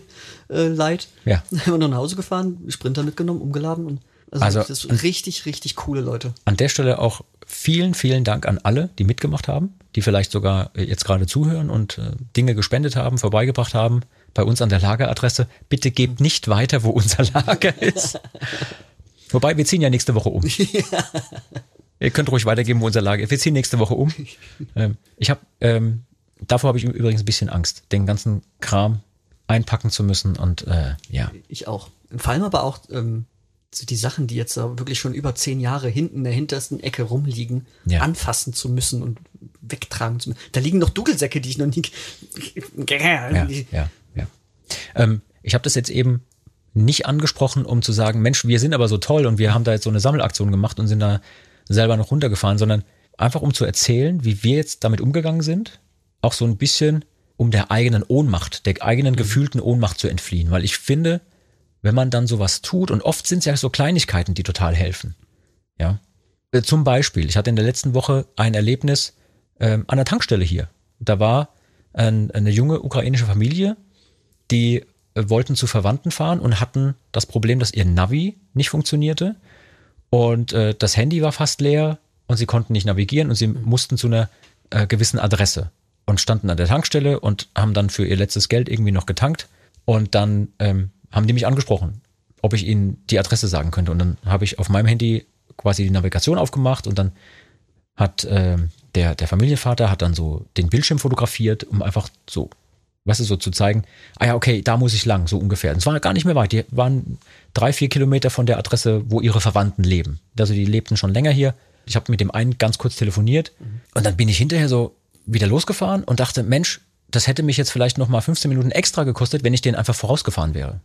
S4: äh, leiht?
S2: Ja.
S4: Dann haben wir noch nach Hause gefahren, Sprinter mitgenommen, umgeladen und also,
S2: Also-
S4: das ist richtig, richtig coole Leute.
S2: An der Stelle auch vielen, vielen Dank an alle, die mitgemacht haben, die vielleicht sogar äh, jetzt gerade zuhören und äh, Dinge gespendet haben, vorbeigebracht haben. Bei uns an der Lageradresse. Bitte gebt nicht weiter, wo unser Lager ist. Wobei, wir ziehen ja nächste Woche um. Ihr könnt ruhig weitergeben, wo unser Lager ist. Wir ziehen nächste Woche um. Ähm, ich habe, ähm, davor habe ich übrigens ein bisschen Angst, den ganzen Kram einpacken zu müssen und äh, ja.
S4: Ich auch. Vor allem aber auch ähm, so die Sachen, die jetzt wirklich schon über zehn Jahre hinten in der hintersten Ecke rumliegen,
S2: Ja.
S4: anfassen zu müssen und wegtragen zu müssen. Da liegen noch Dudelsäcke, die ich noch nie.
S2: Ja, ja, ja. Ähm, Ich habe das jetzt eben nicht angesprochen, um zu sagen, Mensch, wir sind aber so toll und wir haben da jetzt so eine Sammelaktion gemacht und sind da selber noch runtergefahren, sondern einfach um zu erzählen, wie wir jetzt damit umgegangen sind, auch so ein bisschen um der eigenen Ohnmacht, der eigenen gefühlten Ohnmacht zu entfliehen, weil ich finde, wenn man dann sowas tut und oft sind es ja so Kleinigkeiten, die total helfen. Ja, Äh, zum Beispiel, ich hatte in der letzten Woche ein Erlebnis ähm, an der Tankstelle hier. Da war ein, eine junge ukrainische Familie, die äh, wollten zu Verwandten fahren und hatten das Problem, dass ihr Navi nicht funktionierte und äh, das Handy war fast leer und sie konnten nicht navigieren und sie mussten zu einer äh, gewissen Adresse und standen an der Tankstelle und haben dann für ihr letztes Geld irgendwie noch getankt. Und dann ähm, haben die mich angesprochen, ob ich ihnen die Adresse sagen könnte. Und dann habe ich auf meinem Handy quasi die Navigation aufgemacht und dann hat ähm, der, der Familienvater hat dann so den Bildschirm fotografiert, um einfach so, weißt du, so zu zeigen, ah ja, okay, da muss ich lang, so ungefähr. Und es war gar nicht mehr weit. Die waren drei, vier Kilometer von der Adresse, wo ihre Verwandten leben. Also die lebten schon länger hier. Ich habe mit dem einen ganz kurz telefoniert und dann bin ich hinterher so wieder losgefahren und dachte, Mensch, das hätte mich jetzt vielleicht noch mal 15 Minuten extra gekostet, wenn ich den einfach vorausgefahren wäre.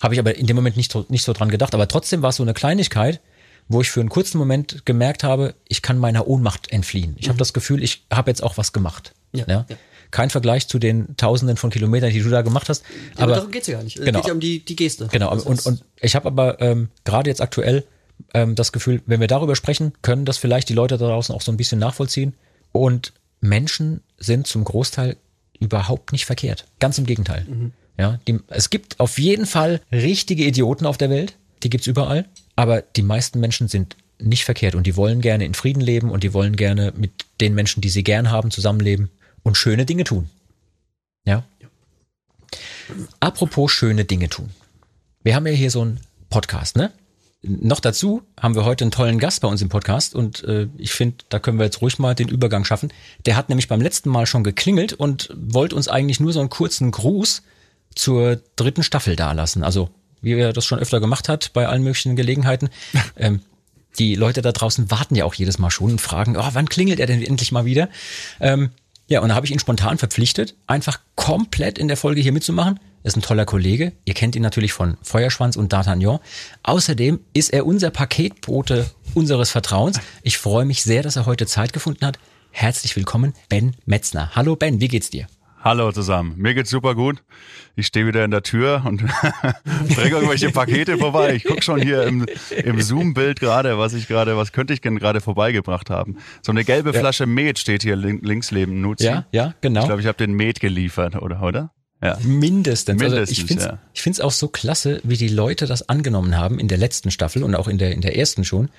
S2: Habe ich aber in dem Moment nicht so, nicht so dran gedacht. Aber trotzdem war es so eine Kleinigkeit, wo ich für einen kurzen Moment gemerkt habe, ich kann meiner Ohnmacht entfliehen. Ich habe das Gefühl, ich habe jetzt auch was gemacht.
S4: Ja,
S2: Ja,
S4: ja.
S2: Kein Vergleich zu den Tausenden von Kilometern, die du da gemacht hast.
S4: aber,
S2: Aber,
S4: darum geht's ja gar nicht. Es
S2: Genau.
S4: geht ja um die, die Geste.
S2: genau. Und, und ich habe aber ähm, gerade jetzt aktuell ähm, das Gefühl, wenn wir darüber sprechen, können das vielleicht die Leute da draußen auch so ein bisschen nachvollziehen. Und Menschen sind zum Großteil überhaupt nicht verkehrt. Ganz im Gegenteil. Ja, die, es gibt auf jeden Fall richtige Idioten auf der Welt. Die gibt's überall. Aber die meisten Menschen sind nicht verkehrt und die wollen gerne in Frieden leben und die wollen gerne mit den Menschen, die sie gern haben, zusammenleben und schöne Dinge tun. Ja. Apropos schöne Dinge tun. Wir haben ja hier so einen Podcast, ne? Noch dazu haben wir heute einen tollen Gast bei uns im Podcast und äh, ich finde, da können wir jetzt ruhig mal den Übergang schaffen. Der hat nämlich beim letzten Mal schon geklingelt und wollte uns eigentlich nur so einen kurzen Gruß zur dritten Staffel dalassen. Also, wie er das schon öfter gemacht hat bei allen möglichen Gelegenheiten. ähm, die Leute da draußen warten ja auch jedes Mal schon und fragen, oh, wann klingelt er denn endlich mal wieder? Ähm, ja, und da habe ich ihn spontan verpflichtet, einfach komplett in der Folge hier mitzumachen. Er ist ein toller Kollege. Ihr kennt ihn natürlich von Feuerschwanz und D'Artagnan. Außerdem ist er unser Paketbote unseres Vertrauens. Ich freue mich sehr, dass er heute Zeit gefunden hat. Herzlich willkommen, Ben Metzner. Hallo Ben, wie geht's dir?
S3: Hallo zusammen. Mir geht's super gut. Ich stehe wieder in der Tür und bringe irgendwelche Pakete vorbei. Ich guck schon hier im, im Zoom-Bild gerade, was ich gerade, was könnte ich denn gerade vorbeigebracht haben? So eine gelbe Flasche Met steht hier lin links neben Nuzi.
S2: Ja, ja, genau.
S3: Ich glaube, ich habe den Met geliefert, oder? oder? Ja.
S2: Mindestens. also
S3: Mindestens,
S2: ich finde es
S3: ja.
S2: ich find's auch so klasse, wie die Leute das angenommen haben in der letzten Staffel und auch in der, in der ersten schon.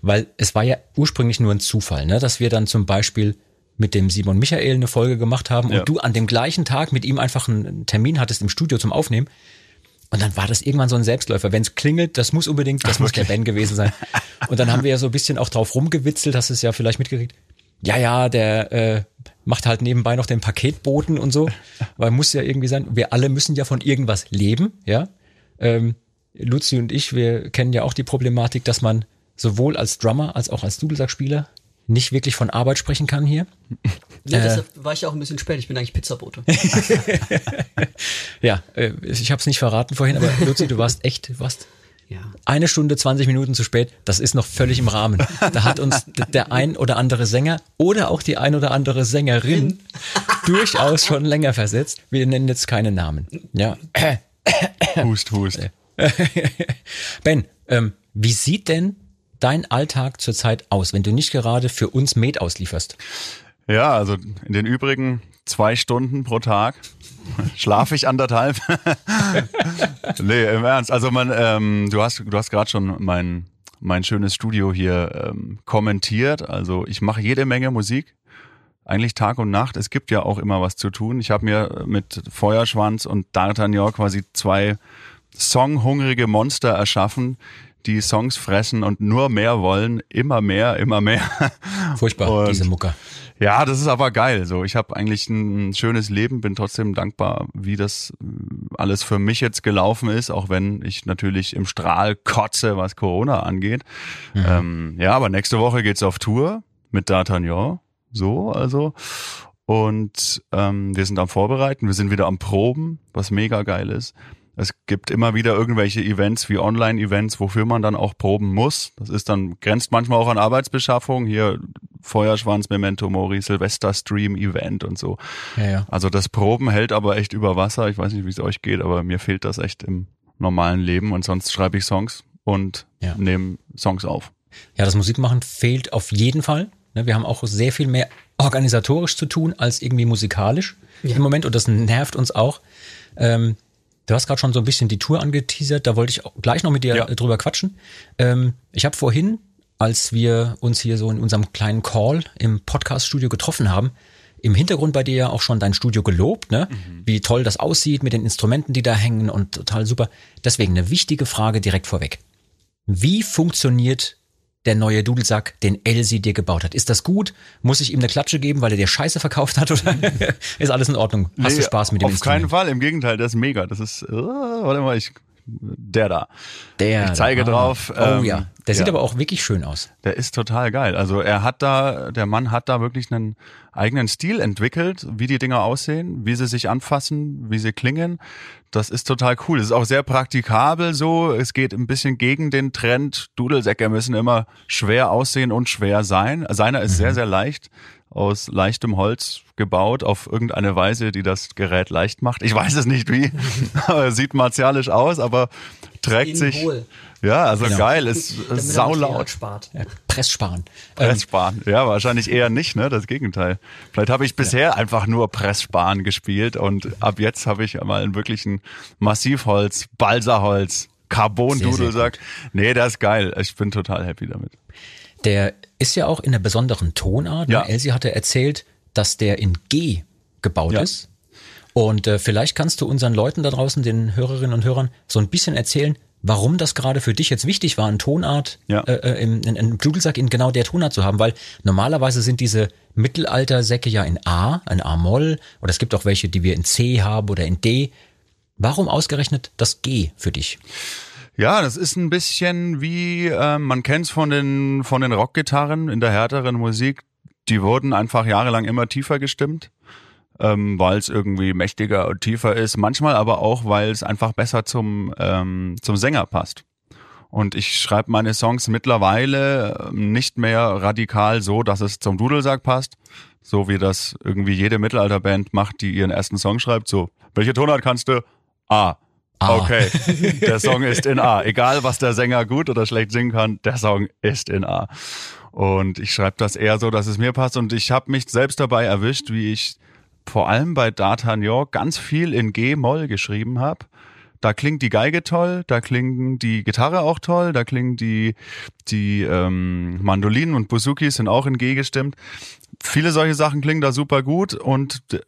S2: Weil es war ja ursprünglich nur ein Zufall, ne? dass wir dann zum Beispiel mit dem Simon Michael eine Folge gemacht haben und
S3: Ja.
S2: du an dem gleichen Tag mit ihm einfach einen Termin hattest im Studio zum Aufnehmen. Und dann war das irgendwann so ein Selbstläufer. Wenn es klingelt, das muss unbedingt, das muss der Ben gewesen sein. Und dann haben wir ja so ein bisschen auch drauf rumgewitzelt, hast es ja vielleicht mitgekriegt. Ja, ja, der äh, macht halt nebenbei noch den Paketboten und so, weil muss ja irgendwie sein. Wir alle müssen ja von irgendwas leben, ja. Ähm, Luzi und ich, wir kennen ja auch die Problematik, dass man sowohl als Drummer als auch als Dudelsackspieler nicht wirklich von Arbeit sprechen kann hier.
S4: Ja,
S2: Äh.
S4: deshalb war ich ja auch ein bisschen spät. Ich bin eigentlich Pizzabote.
S2: Ja, äh, ich habe es nicht verraten vorhin, aber Luzi, du warst echt, du warst
S4: Ja.
S2: eine Stunde 20 Minuten zu spät. Das ist noch völlig im Rahmen. Da hat uns der ein oder andere Sänger oder auch die ein oder andere Sängerin durchaus schon länger versetzt. Wir nennen jetzt keine Namen. Ja.
S3: Hust, hust.
S2: Ben, ähm, wie sieht denn dein Alltag zurzeit aus, wenn du nicht gerade für uns Met auslieferst?
S3: Ja, also in den übrigen zwei Stunden pro Tag schlafe ich anderthalb. nee, im Ernst. Also man, ähm, du hast, du hast gerade schon mein mein schönes Studio hier ähm, kommentiert. Also ich mache jede Menge Musik, eigentlich Tag und Nacht. Es gibt ja auch immer was zu tun. Ich habe mir mit Feuerschwanz und D'Artagnan quasi zwei songhungrige Monster erschaffen, die Songs fressen und nur mehr wollen, immer mehr, immer mehr.
S2: Furchtbar,
S3: Und-
S2: diese Mucker.
S3: Ja, das ist aber geil. So, ich habe eigentlich ein schönes Leben, bin trotzdem dankbar, wie das äh, alles für mich jetzt gelaufen ist, auch wenn ich natürlich im Strahl kotze, was Corona angeht. Ähm, ja, aber nächste Woche geht's auf Tour mit D'Artagnan. So, also. Und ähm, wir sind am Vorbereiten, wir sind wieder am Proben, was mega geil ist. Es gibt immer wieder irgendwelche Events wie Online-Events, wofür man dann auch proben muss. Das ist dann, grenzt manchmal auch an Arbeitsbeschaffung. Hier Feuerschwanz, Memento Mori, Silvester Stream Event und so.
S2: Ja, ja.
S3: Also das Proben hält aber echt über Wasser. Ich weiß nicht, wie es euch geht, aber mir fehlt das echt im normalen Leben und sonst schreibe ich Songs und
S2: Ja.
S3: nehme Songs auf.
S2: Ja, das Musikmachen fehlt auf jeden Fall. Ne, Wir haben auch sehr viel mehr organisatorisch zu tun als irgendwie musikalisch
S4: Ja.
S2: im Moment und das nervt uns auch. Ähm, du hast gerade schon so ein bisschen die Tour angeteasert, da wollte ich gleich noch mit dir
S3: Ja.
S2: äh, drüber quatschen. Ähm, ich habe vorhin, als wir uns hier so in unserem kleinen Call im Podcast-Studio getroffen haben, im Hintergrund bei dir ja auch schon dein Studio gelobt, ne? Wie toll das aussieht mit den Instrumenten, die da hängen und total super. Deswegen eine wichtige Frage direkt vorweg. Wie funktioniert der neue Dudelsack, den Elsie dir gebaut hat? Ist das gut? Muss ich ihm eine Klatsche geben, weil er dir Scheiße verkauft hat? Oder ist alles in Ordnung? Hast du
S3: Nee,
S2: Spaß mit dem
S3: Auf keinen? Fall, im Gegenteil, das ist mega. Das ist, äh, warte mal, ich, der da.
S2: Der,
S3: Ich zeige
S2: ah.
S3: drauf,
S2: Oh
S3: ähm,
S2: ja, der sieht
S3: ja.
S2: aber auch wirklich schön aus.
S3: Der ist total geil. Also er hat da, der Mann hat da wirklich einen eigenen Stil entwickelt, wie die Dinger aussehen, wie sie sich anfassen, wie sie klingen. Das ist total cool. Es ist auch sehr praktikabel so. Es geht ein bisschen gegen den Trend. Dudelsäcke müssen immer schwer aussehen und schwer sein. Seiner ist sehr, sehr leicht aus leichtem Holz gebaut auf irgendeine Weise, die das Gerät leicht macht. Ich weiß es nicht wie. Aber Sieht martialisch aus, aber trägt sich.
S4: Wohl.
S3: Ja, also
S2: Genau.
S3: geil, ist saulaut.
S4: Spart.
S2: Ja, Presssparen. Ähm,
S3: Presssparen. Ja, wahrscheinlich eher nicht, ne? Das Gegenteil. Vielleicht habe ich bisher einfach nur Presssparen gespielt und ab jetzt habe ich mal einen wirklichen Massivholz, Balsaholz, Carbon-Dudelsack. Nee, das ist geil. Ich bin total happy damit.
S2: Der ist ja auch in einer besonderen Tonart. Ne?
S3: Ja.
S2: Elsie hatte erzählt, dass der in G gebaut
S3: Ja.
S2: ist. Und äh, vielleicht kannst du unseren Leuten da draußen, den Hörerinnen und Hörern, so ein bisschen erzählen, warum das gerade für dich jetzt wichtig war, eine Tonart,
S3: Ja.
S2: äh, äh, im- in- einen Dudelsack in genau der Tonart zu haben, weil normalerweise sind diese Mittelaltersäcke ja in A, ein A-Moll, oder es gibt auch welche, die wir in C haben oder in D. Warum ausgerechnet das G für dich?
S3: Ja, das ist ein bisschen wie, ähm, man kennt's von den, von den Rockgitarren in der härteren Musik. Die wurden einfach jahrelang immer tiefer gestimmt, ähm, weil es irgendwie mächtiger und tiefer ist. Manchmal aber auch, weil es einfach besser zum, ähm, zum Sänger passt. Und ich schreibe meine Songs mittlerweile ähm, nicht mehr radikal so, dass es zum Dudelsack passt, so wie das irgendwie jede Mittelalterband macht, die ihren ersten Song schreibt. So, welche Tonart kannst du? A.
S2: A.
S3: Okay, der Song ist in A. Egal, was der Sänger gut oder schlecht singen kann, der Song ist in A. Und ich schreibe das eher so, dass es mir passt. Und ich habe mich selbst dabei erwischt, wie ich vor allem bei D'Artagnan ganz viel in G-Moll geschrieben habe. Da klingt die Geige toll, da klingt die Gitarre auch toll, da klingen die, die ähm, Mandolinen und Buzukis sind auch in G gestimmt. Viele solche Sachen klingen da super gut und d-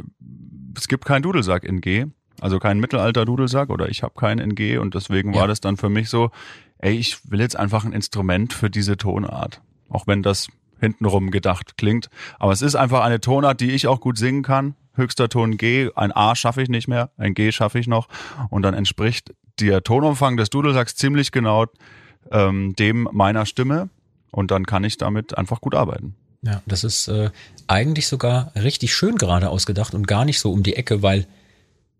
S3: es gibt keinen Dudelsack in G. Also keinen Mittelalter-Dudelsack oder ich habe keinen in G und deswegen
S2: Ja.
S3: war das dann für mich so, ey, ich will jetzt einfach ein Instrument für diese Tonart. Auch wenn das hintenrum gedacht klingt. Aber es ist einfach eine Tonart, die ich auch gut singen kann. Höchster Ton G, ein A schaffe ich nicht mehr, ein G schaffe ich noch. Und dann entspricht der Tonumfang des Dudelsacks ziemlich genau ähm, dem meiner Stimme. Und dann kann ich damit einfach gut arbeiten.
S2: Ja, das ist äh, eigentlich sogar richtig schön gerade ausgedacht und gar nicht so um die Ecke, weil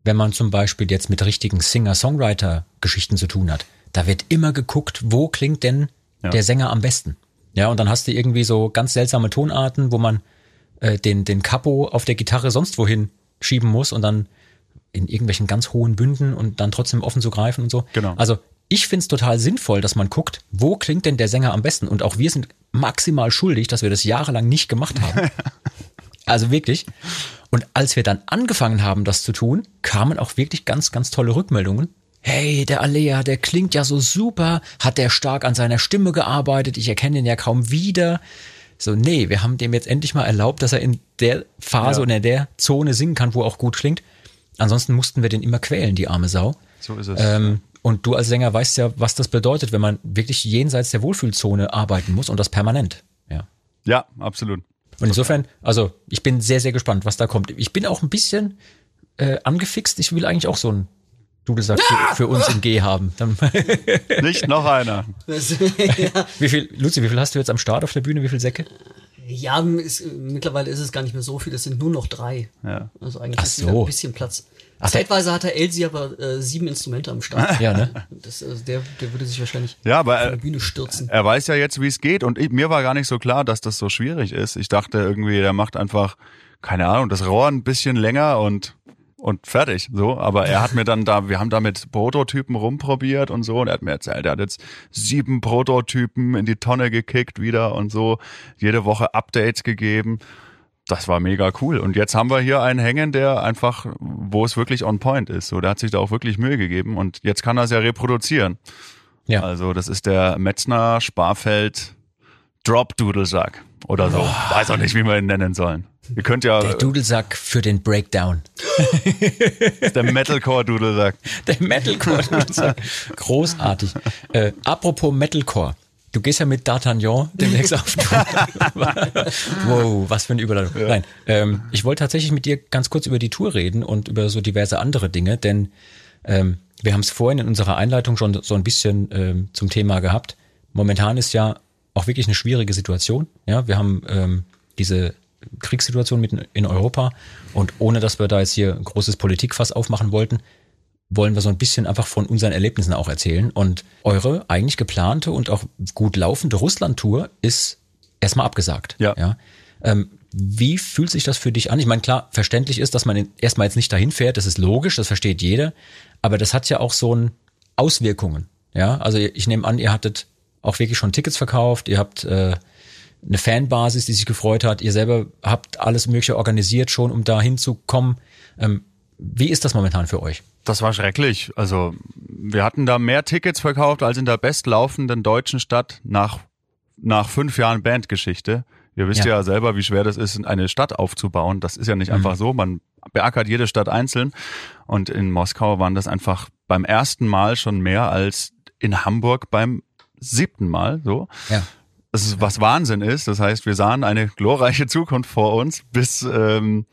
S2: wenn man zum Beispiel jetzt mit richtigen Singer-Songwriter-Geschichten zu tun hat, da wird immer geguckt, wo klingt denn
S3: Ja.
S2: der Sänger am besten. Ja, und dann hast du irgendwie so ganz seltsame Tonarten, wo man äh, den, den Capo auf der Gitarre sonst wohin schieben muss und dann in irgendwelchen ganz hohen Bünden und dann trotzdem offen zu greifen und so.
S3: Genau.
S2: Also ich find's total sinnvoll, dass man guckt, wo klingt denn der Sänger am besten? Und auch wir sind maximal schuldig, dass wir das jahrelang nicht gemacht haben. also wirklich. Und als wir dann angefangen haben, das zu tun, kamen auch wirklich ganz, ganz tolle Rückmeldungen. Hey, der Alea, der klingt ja so super, hat der stark an seiner Stimme gearbeitet, ich erkenne ihn ja kaum wieder. So, nee, wir haben dem jetzt endlich mal erlaubt, dass er in der Phase
S3: Ja.
S2: und in der Zone singen kann, wo er auch gut klingt. Ansonsten mussten wir den immer quälen, die arme Sau.
S3: So ist es.
S2: Ähm, und du als Sänger weißt ja, was das bedeutet, wenn man wirklich jenseits der Wohlfühlzone arbeiten muss und das permanent. Ja.
S3: ja, absolut.
S2: Und insofern, also ich bin sehr, sehr gespannt, was da kommt. Ich bin auch ein bisschen äh, angefixt. Ich will eigentlich auch so einen Dudelsack für, für uns im G haben. Dann,
S3: Nicht noch einer.
S4: Das, ja,
S2: wie viel, Luzi, wie viel hast du jetzt am Start auf der Bühne? Wie viel Säcke?
S4: Ja, ist, mittlerweile ist es gar nicht mehr so viel, es sind nur noch drei.
S3: Ja.
S4: Also eigentlich
S2: Ach
S4: ist
S2: so.
S4: ein bisschen Platz.
S2: Ach,
S4: Zeitweise hatte Elsie aber äh, sieben Instrumente am Start.
S2: Ja, ne?
S4: Das, also der, der würde sich wahrscheinlich
S3: Ja, aber
S4: von
S3: er-
S4: der Bühne stürzen.
S3: Er weiß ja jetzt, wie es geht. Und ich, mir war gar nicht so klar, dass das so schwierig ist. Ich dachte irgendwie, der macht einfach, keine Ahnung, das Rohr ein bisschen länger und und fertig, so. Aber er hat mir dann da, wir haben da mit Prototypen rumprobiert und so. Und er hat mir erzählt, er hat jetzt sieben Prototypen in die Tonne gekickt wieder und so. Jede Woche Updates gegeben. Das war mega cool. Und jetzt haben wir hier einen hängen, der einfach, wo es wirklich on point ist. So, der hat sich da auch wirklich Mühe gegeben. Und jetzt kann er es ja reproduzieren.
S2: Ja.
S3: Also das ist der Metzner Sparfeld Drop Dudelsack oder so. Weiß auch nicht, wie wir ihn nennen sollen. Ihr könnt ja
S2: Der Dudelsack für den Breakdown.
S3: der Metalcore Dudelsack.
S2: Der Metalcore-Dudelsack. Großartig. Äh, apropos Metalcore. Du gehst ja mit D'Artagnan demnächst auf Tour. wow, was für eine Überleitung. Nein, ähm, ich wollte tatsächlich mit dir ganz kurz über die Tour reden und über so diverse andere Dinge, denn ähm, wir haben es vorhin in unserer Einleitung schon so ein bisschen ähm, zum Thema gehabt. Momentan ist ja auch wirklich eine schwierige Situation. Ja, wir haben ähm, diese Kriegssituation mitten in Europa und ohne dass wir da jetzt hier ein großes Politikfass aufmachen wollten, wollen wir so ein bisschen einfach von unseren Erlebnissen auch erzählen. Und eure eigentlich geplante und auch gut laufende Russland-Tour ist erstmal abgesagt.
S3: Ja.
S2: ja? Ähm, wie fühlt sich das für dich an? Ich meine, klar, verständlich ist, dass man erstmal jetzt nicht dahin fährt, das ist logisch, das versteht jeder, aber das hat ja auch so ein Auswirkungen. Ja, also ich nehme an, ihr hattet auch wirklich schon Tickets verkauft, ihr habt äh, eine Fanbasis, die sich gefreut hat, ihr selber habt alles Mögliche organisiert schon, um da hinzukommen. Ähm, wie ist das momentan für euch?
S3: Das war schrecklich. Also wir hatten da mehr Tickets verkauft als in der bestlaufenden deutschen Stadt nach, nach fünf Jahren Bandgeschichte. Ihr wisst ja.
S2: Ja.
S3: selber, wie schwer das ist, eine Stadt aufzubauen. Das ist ja nicht einfach so. Man beackert jede Stadt einzeln. Und in Moskau waren das einfach beim ersten Mal schon mehr als in Hamburg beim siebten Mal so.
S2: Ja.
S3: Das ist, was Wahnsinn ist. Das heißt, wir sahen eine glorreiche Zukunft vor uns bis, ähm,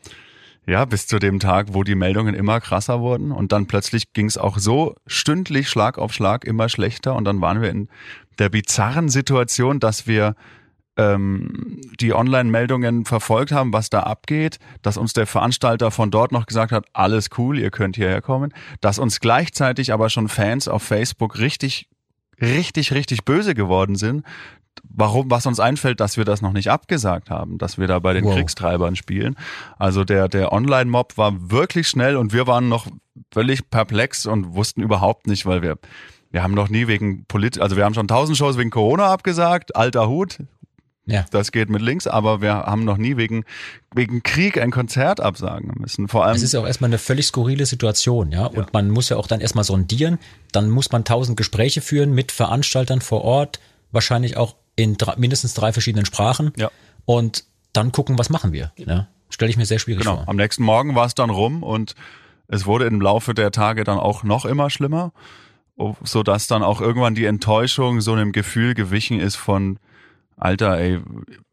S3: ja, bis zu dem Tag, wo die Meldungen immer krasser wurden. Und dann plötzlich ging es auch so stündlich Schlag auf Schlag immer schlechter. Und dann waren wir in der bizarren Situation, dass wir ähm, die Online-Meldungen verfolgt haben, was da abgeht, dass uns der Veranstalter von dort noch gesagt hat, alles cool, ihr könnt hierher kommen, dass uns gleichzeitig aber schon Fans auf Facebook richtig, richtig, richtig böse geworden sind, warum, was uns einfällt, dass wir das noch nicht abgesagt haben, dass wir da bei den
S2: Wow.
S3: Kriegstreibern spielen. Also der, der Online-Mob war wirklich schnell und wir waren noch völlig perplex und wussten überhaupt nicht, weil wir, wir haben noch nie wegen Polit, also wir haben schon tausend Shows wegen Corona abgesagt, alter Hut,
S2: Ja.
S3: das geht mit links, aber wir haben noch nie wegen, wegen Krieg ein Konzert absagen müssen. Vor allem,
S2: Es ist ja auch erstmal eine völlig skurrile Situation, ja. Und man muss ja auch dann erstmal sondieren. Dann muss man tausend Gespräche führen mit Veranstaltern vor Ort, wahrscheinlich auch in drei, mindestens drei verschiedenen Sprachen.
S3: Ja.
S2: Und dann gucken, was machen wir. Ja. Stelle ich mir sehr schwierig
S3: Genau,
S2: vor.
S3: am nächsten Morgen war es dann rum und es wurde im Laufe der Tage dann auch noch immer schlimmer, so dass dann auch irgendwann die Enttäuschung so einem Gefühl gewichen ist von Alter, ey,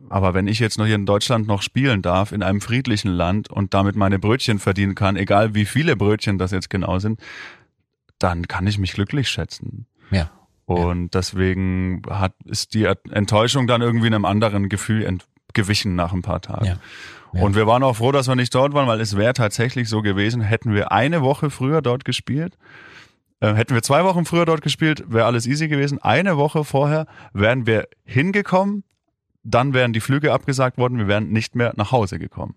S3: aber wenn ich jetzt noch hier in Deutschland noch spielen darf, in einem friedlichen Land und damit meine Brötchen verdienen kann, egal wie viele Brötchen das jetzt genau sind, dann kann ich mich glücklich schätzen.
S2: Ja.
S3: Und deswegen hat, ist die Enttäuschung dann irgendwie einem anderen Gefühl ent, gewichen nach ein paar Tagen.
S2: Ja. Ja.
S3: Und wir waren auch froh, dass wir nicht dort waren, weil es wäre tatsächlich so gewesen, hätten wir eine Woche früher dort gespielt, äh, hätten wir zwei Wochen früher dort gespielt, wäre alles easy gewesen. Eine Woche vorher wären wir hingekommen, dann wären die Flüge abgesagt worden, wir wären nicht mehr nach Hause gekommen.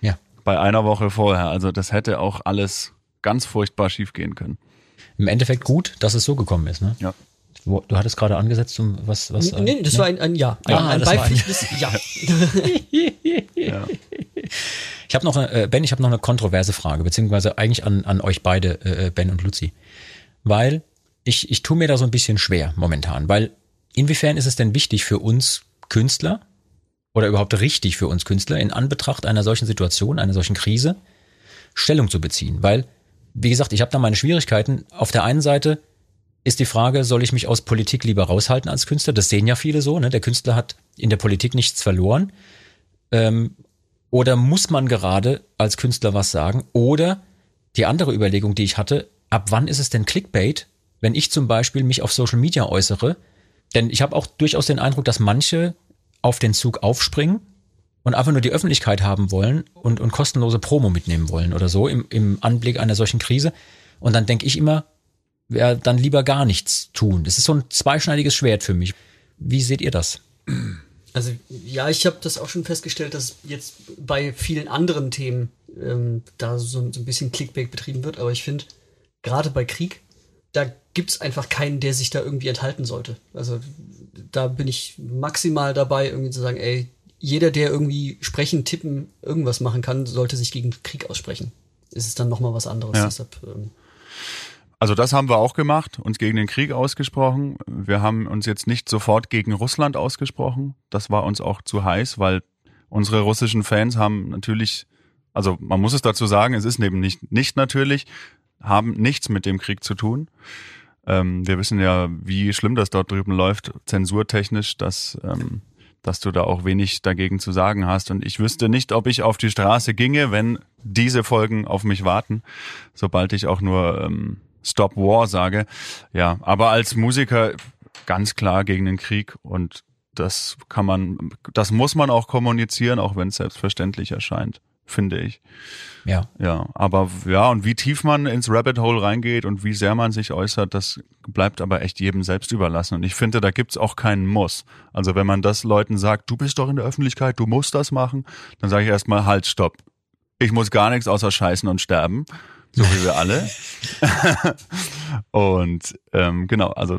S2: Ja.
S3: Bei einer Woche vorher. Also das hätte auch alles ganz furchtbar schief gehen können.
S2: Im Endeffekt gut, dass es so gekommen ist, ne?
S3: Ja.
S2: Wo- Du hattest gerade angesetzt, um was, was.
S4: Nee, nee, das war ein, ein Ja. Ein,
S2: Ah,
S4: ein beipflichtendes Ja.
S3: Ja.
S2: Ich habe noch, eine, äh, Ben, ich habe noch eine kontroverse Frage, beziehungsweise eigentlich an, an euch beide, äh, Ben und Luzi. Weil ich, ich tue mir da so ein bisschen schwer momentan, weil inwiefern ist es denn wichtig für uns Künstler oder überhaupt richtig für uns Künstler in Anbetracht einer solchen Situation, einer solchen Krise, Stellung zu beziehen? Weil, wie gesagt, ich habe da meine Schwierigkeiten. Auf der einen Seite ist die Frage, soll ich mich aus Politik lieber raushalten als Künstler? Das sehen ja viele so, ne? Der Künstler hat in der Politik nichts verloren. Ähm, oder muss man gerade als Künstler was sagen? Oder die andere Überlegung, die ich hatte, ab wann ist es denn Clickbait, wenn ich zum Beispiel mich auf Social Media äußere? Denn ich habe auch durchaus den Eindruck, dass manche auf den Zug aufspringen und einfach nur die Öffentlichkeit haben wollen und, und kostenlose Promo mitnehmen wollen oder so im, im Anblick einer solchen Krise. Und dann denke ich immer, ja, dann lieber gar nichts tun. Das ist so ein zweischneidiges Schwert für mich. Wie seht ihr das?
S4: Also ja, ich habe das auch schon festgestellt, dass jetzt bei vielen anderen Themen ähm, da so, so ein bisschen Clickbait betrieben wird. Aber ich finde, gerade bei Krieg, da gibt's einfach keinen, der sich da irgendwie enthalten sollte. Also da bin ich maximal dabei, irgendwie zu sagen, ey, jeder, der irgendwie sprechen, tippen, irgendwas machen kann, sollte sich gegen Krieg aussprechen. Es ist dann nochmal was anderes.
S3: Ja.
S4: Deshalb, ähm,
S3: Also das haben wir auch gemacht, uns gegen den Krieg ausgesprochen. Wir haben uns jetzt nicht sofort gegen Russland ausgesprochen. Das war uns auch zu heiß, weil unsere russischen Fans haben natürlich, also man muss es dazu sagen, es ist eben nicht, nicht natürlich, haben nichts mit dem Krieg zu tun. Ähm, wir wissen ja, wie schlimm das dort drüben läuft, zensurtechnisch, dass, ähm, dass du da auch wenig dagegen zu sagen hast. Und ich wüsste nicht, ob ich auf die Straße ginge, wenn diese Folgen auf mich warten, sobald ich auch nur ähm, Stop War sage. Ja, aber als Musiker ganz klar gegen den Krieg und das kann man, das muss man auch kommunizieren, auch wenn es selbstverständlich erscheint, finde ich.
S2: Ja.
S3: Ja, aber ja, und wie tief man ins Rabbit Hole reingeht und wie sehr man sich äußert, das bleibt aber echt jedem selbst überlassen. Und ich finde, da gibt's auch keinen Muss. Also wenn man das Leuten sagt, du bist doch in der Öffentlichkeit, du musst das machen, dann sage ich erstmal, halt, stopp. Ich muss gar nichts außer scheißen und sterben. So wie wir alle. und ähm, genau, also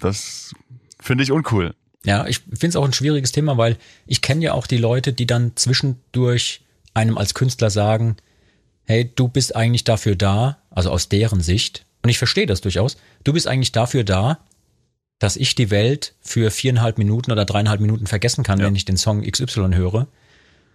S3: das finde ich uncool.
S2: Ja, ich finde es auch ein schwieriges Thema, weil ich kenne ja auch die Leute, die dann zwischendurch einem als Künstler sagen, hey, du bist eigentlich dafür da, also aus deren Sicht, und ich verstehe das durchaus, du bist eigentlich dafür da, dass ich die Welt für viereinhalb Minuten oder dreieinhalb Minuten vergessen kann,
S3: Ja.
S2: wenn ich den Song XY höre.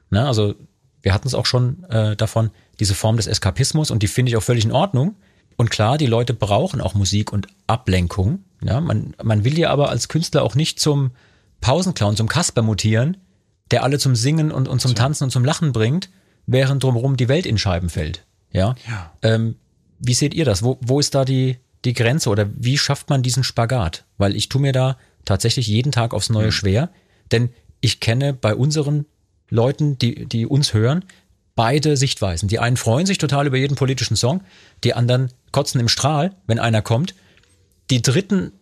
S2: Ne, also wir hatten es auch schon äh, davon, diese Form des Eskapismus und die finde ich auch völlig in Ordnung. Und klar, die Leute brauchen auch Musik und Ablenkung. Ja, man, man will ja aber als Künstler auch nicht zum Pausenclown, zum Kasper mutieren, der alle zum Singen und, und zum Tanzen und zum Lachen bringt, während drumherum die Welt in Scheiben fällt. Ja.
S3: Ja.
S2: Ähm, wie seht ihr das? Wo, wo ist da die, die Grenze oder wie schafft man diesen Spagat? Weil ich tue mir da tatsächlich jeden Tag aufs Neue schwer, denn ich kenne bei unseren Leuten, die, die uns hören, beide Sichtweisen. Die einen freuen sich total über jeden politischen Song, die anderen kotzen im Strahl, wenn einer kommt. Die dritten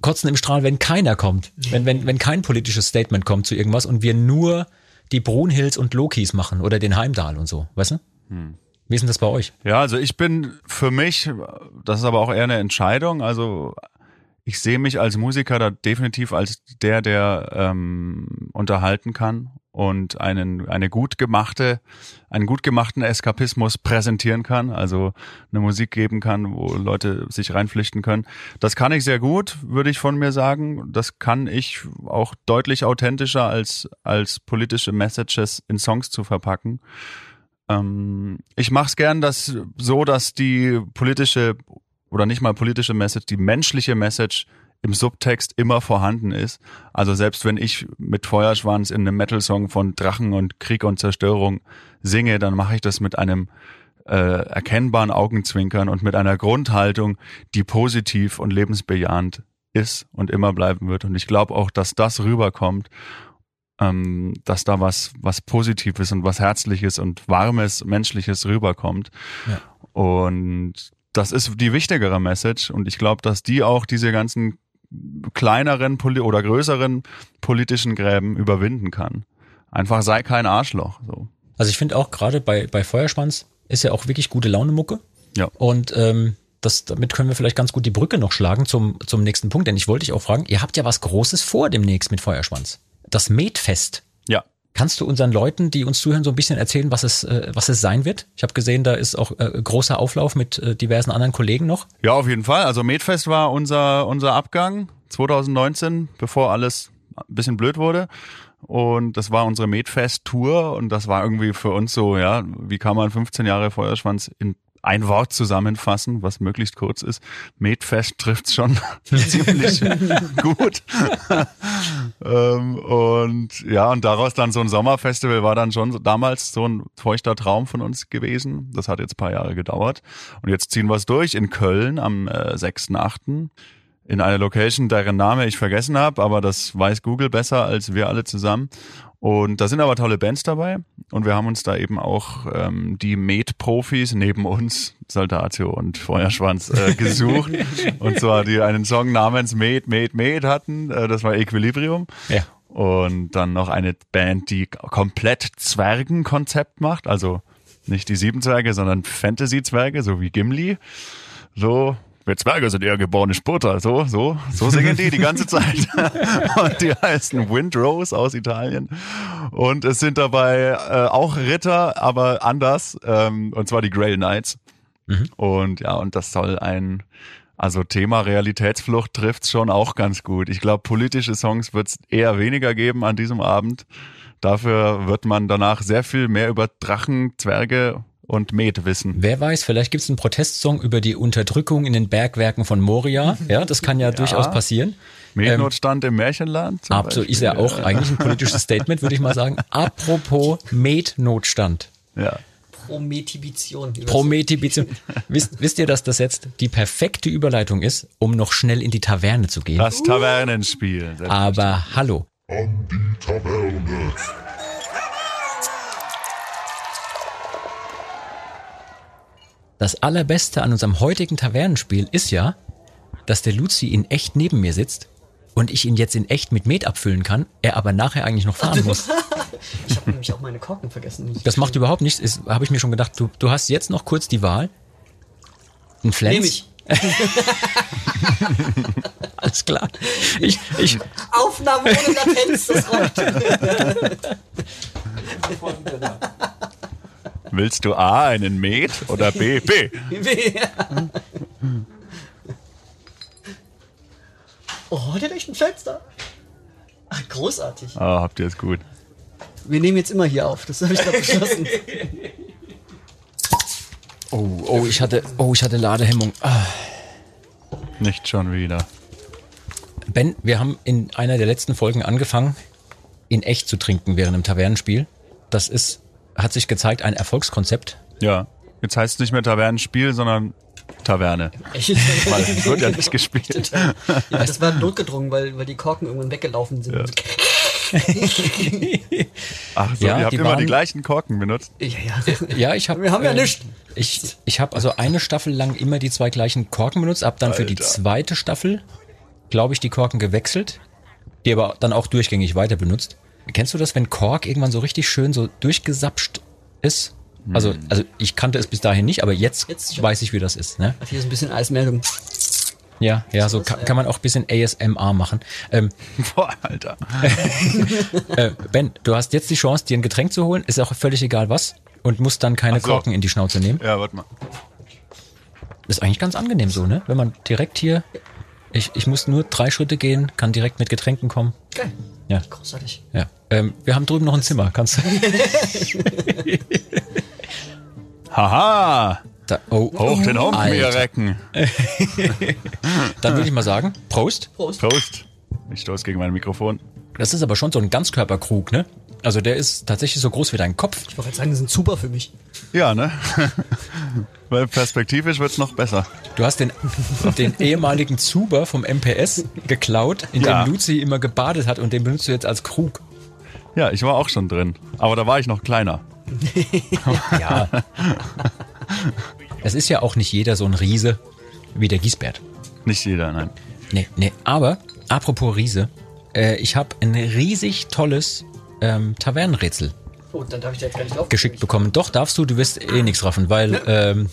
S2: kotzen im Strahl, wenn keiner kommt. Wenn, wenn, wenn kein politisches Statement kommt zu irgendwas und wir nur die Brunhills und Lokis machen oder den Heimdall und so, weißt du? Wie ist denn das bei euch?
S3: Ja, also ich bin für mich, das ist aber auch eher eine Entscheidung, also ich sehe mich als Musiker da definitiv als der, der ähm, unterhalten kann und einen, eine gut gemachte, einen gut gemachten Eskapismus präsentieren kann, also eine Musik geben kann, wo Leute sich reinpflichten können. Das kann ich sehr gut, würde ich von mir sagen. Das kann ich auch deutlich authentischer als, als politische Messages in Songs zu verpacken. Ähm, ich mache es gern dass, so, dass die politische oder nicht mal politische Message, die menschliche Message im Subtext immer vorhanden ist. Also selbst wenn ich mit Feuerschwanz in einem Metal-Song von Drachen und Krieg und Zerstörung singe, dann mache ich das mit einem äh, erkennbaren Augenzwinkern und mit einer Grundhaltung, die positiv und lebensbejahend ist und immer bleiben wird. Und ich glaube auch, dass das rüberkommt, ähm, dass da was, was Positives und was Herzliches und Warmes, Menschliches rüberkommt.
S2: Ja.
S3: Und das ist die wichtigere Message. Und ich glaube, dass die auch diese ganzen kleineren oder größeren politischen Gräben überwinden kann. Einfach sei kein Arschloch. So.
S2: Also ich finde auch gerade bei, bei Feuerschwanz ist ja auch wirklich gute Laune Mucke.
S3: Ja.
S2: Und ähm, das, damit können wir vielleicht ganz gut die Brücke noch schlagen zum, zum nächsten Punkt, denn ich wollte dich auch fragen, ihr habt ja was Großes vor demnächst mit Feuerschwanz. Das Metfest. Kannst du unseren Leuten, die uns zuhören, so ein bisschen erzählen, was es, äh, was es sein wird? Ich habe gesehen, da ist auch äh, großer Auflauf mit äh, diversen anderen Kollegen noch.
S3: Ja, auf jeden Fall. Also Medfest war unser, unser Abgang 2019, bevor alles ein bisschen blöd wurde. Und das war unsere Medfest-Tour und das war irgendwie für uns so, ja, wie kann man 15 Jahre Feuerschwanz in ein Wort zusammenfassen, was möglichst kurz ist. Medfest trifft's schon ziemlich gut. ähm, und ja, und daraus dann so ein Sommerfestival war dann schon damals so ein feuchter Traum von uns gewesen. Das hat jetzt ein paar Jahre gedauert. Und jetzt ziehen wir es durch in Köln am äh, 6.8. in einer Location, deren Name ich vergessen habe, aber das weiß Google besser als wir alle zusammen. Und da sind aber tolle Bands dabei. Und wir haben uns da eben auch ähm, die Med-Profis neben uns, Soldatio und Feuerschwanz, äh, gesucht. und zwar die einen Song namens Med, Med, Med hatten. Äh, das war Equilibrium.
S2: Ja.
S3: Und dann noch eine Band, die komplett Zwergenkonzept macht. Also nicht die sieben Zwerge, sondern Fantasy-Zwerge, so wie Gimli. So, wir Zwerge sind eher geborene Sputter. So, so, so singen die die ganze Zeit. Und die heißen Windrose aus Italien. Und es sind dabei äh, auch Ritter, aber anders. Ähm, und zwar die Grail Knights. Und ja, und das soll ein, also Thema Realitätsflucht trifft's schon auch ganz gut. Ich glaube, politische Songs wird's eher weniger geben an diesem Abend. Dafür wird man danach sehr viel mehr über Drachen, Zwerge und Met wissen.
S2: Wer weiß, vielleicht gibt's einen Protestsong über die Unterdrückung in den Bergwerken von Moria. Ja, das kann ja, durchaus passieren.
S3: Metnotstand im Märchenland.
S2: Absolut, ist ja auch eigentlich ein politisches Statement, würde ich mal sagen. Apropos Metnotstand.
S3: Ja.
S4: Prometibition.
S2: Prometibition. wisst, wisst ihr, dass das jetzt die perfekte Überleitung ist, um noch schnell in die Taverne zu gehen?
S3: Das Tavernenspiel.
S2: Aber hallo.
S5: an die Taverne.
S2: Das Allerbeste an unserem heutigen Tavernenspiel ist ja, dass der Luzi in echt neben mir sitzt und ich ihn jetzt in echt mit Met abfüllen kann, er aber nachher eigentlich noch fahren muss.
S4: Ich habe nämlich auch meine Korken vergessen.
S2: Das macht überhaupt nichts, habe ich mir schon gedacht. Du, du hast jetzt noch kurz die Wahl. Ein Flens?
S4: Nehm ich.
S2: Alles klar. Ich, ich,
S4: Aufnahme ohne Latenz, das reicht.
S3: Willst du A, einen Met oder B, B?
S4: Oh, der hat echt ein Fenster. Ach, großartig.
S3: Ah, habt ihr es gut.
S4: Wir nehmen jetzt immer hier auf, das habe ich gerade beschlossen.
S2: oh, oh, ich hatte, oh, ich hatte Ladehemmung. Ah.
S3: Nicht schon wieder.
S2: Ben, wir haben in einer der letzten Folgen angefangen, in echt zu trinken während dem Tavernenspiel. Das ist, hat sich gezeigt, ein Erfolgskonzept.
S3: Ja. Jetzt heißt es nicht mehr Tavernenspiel, sondern Taverne.
S4: Echt?
S3: Weil es wird ja nicht gespielt.
S4: Ja, das war notgedrungen, weil, weil die Korken irgendwann weggelaufen sind.
S3: Ach so,
S2: Ja,
S3: ihr habt
S2: die
S3: immer
S2: waren-
S3: die gleichen Korken benutzt.
S4: Ja, ja.
S2: Ja, ich habe.
S4: Wir haben ja nichts.
S2: Ich, ich habe also eine Staffel lang immer die zwei gleichen Korken benutzt, hab dann für die
S3: Alter.
S2: zweite Staffel, glaube ich, die Korken gewechselt, die aber dann auch durchgängig weiter benutzt. Kennst du das, wenn Kork irgendwann so richtig schön so durchgesapscht ist? Also, also ich kannte es bis dahin nicht, aber jetzt,
S4: Jetzt
S2: weiß ich, wie das ist. Ne?
S4: Hier ist ein bisschen Eismeldung.
S2: Ja, ja, so kann, kann man auch ein bisschen ASMR machen. Ähm,
S3: Boah, Alter.
S2: äh, ben, du hast jetzt die Chance, dir ein Getränk zu holen, ist auch völlig egal was, und musst dann keine
S3: Ach so.
S2: Korken in die Schnauze nehmen.
S3: Ja, warte mal.
S2: Ist eigentlich ganz angenehm so, ne? Wenn man direkt hier, ich, ich muss nur drei Schritte gehen, kann direkt mit Getränken kommen.
S4: Geil.
S2: Ja,
S4: Großartig.
S2: ja. Ähm, wir haben drüben noch ein Zimmer, kannst du?
S3: Haha!
S2: Da, oh,
S3: Hoch den Humpen,
S2: Alter.
S3: Recken.
S2: Dann würde ich mal sagen, Prost.
S4: Prost.
S3: Prost. Ich stoß gegen mein Mikrofon.
S2: Das ist aber schon so ein Ganzkörperkrug, ne? Also der ist tatsächlich so groß wie dein Kopf.
S4: Ich wollte sagen, die sind super für mich.
S3: Ja, ne? Weil perspektivisch wird's noch besser.
S2: Du hast den, den ehemaligen Zuber vom MPS geklaut, in
S3: Ja.
S2: dem Luzi immer gebadet hat und den benutzt du jetzt als Krug.
S3: Ja, ich war auch schon drin. Aber da war ich noch kleiner.
S2: Ja. Es ist ja auch nicht jeder so ein Riese wie der Giesbert.
S3: Nicht jeder, nein.
S2: Nee, nee. Aber, apropos Riese, äh, ich habe ein riesig tolles ähm, Tavernenrätsel
S4: Oh, dann darf ich da jetzt gar nicht drauf.
S2: geschickt bekommen. Doch, darfst du, du wirst eh nichts raffen, weil, ähm,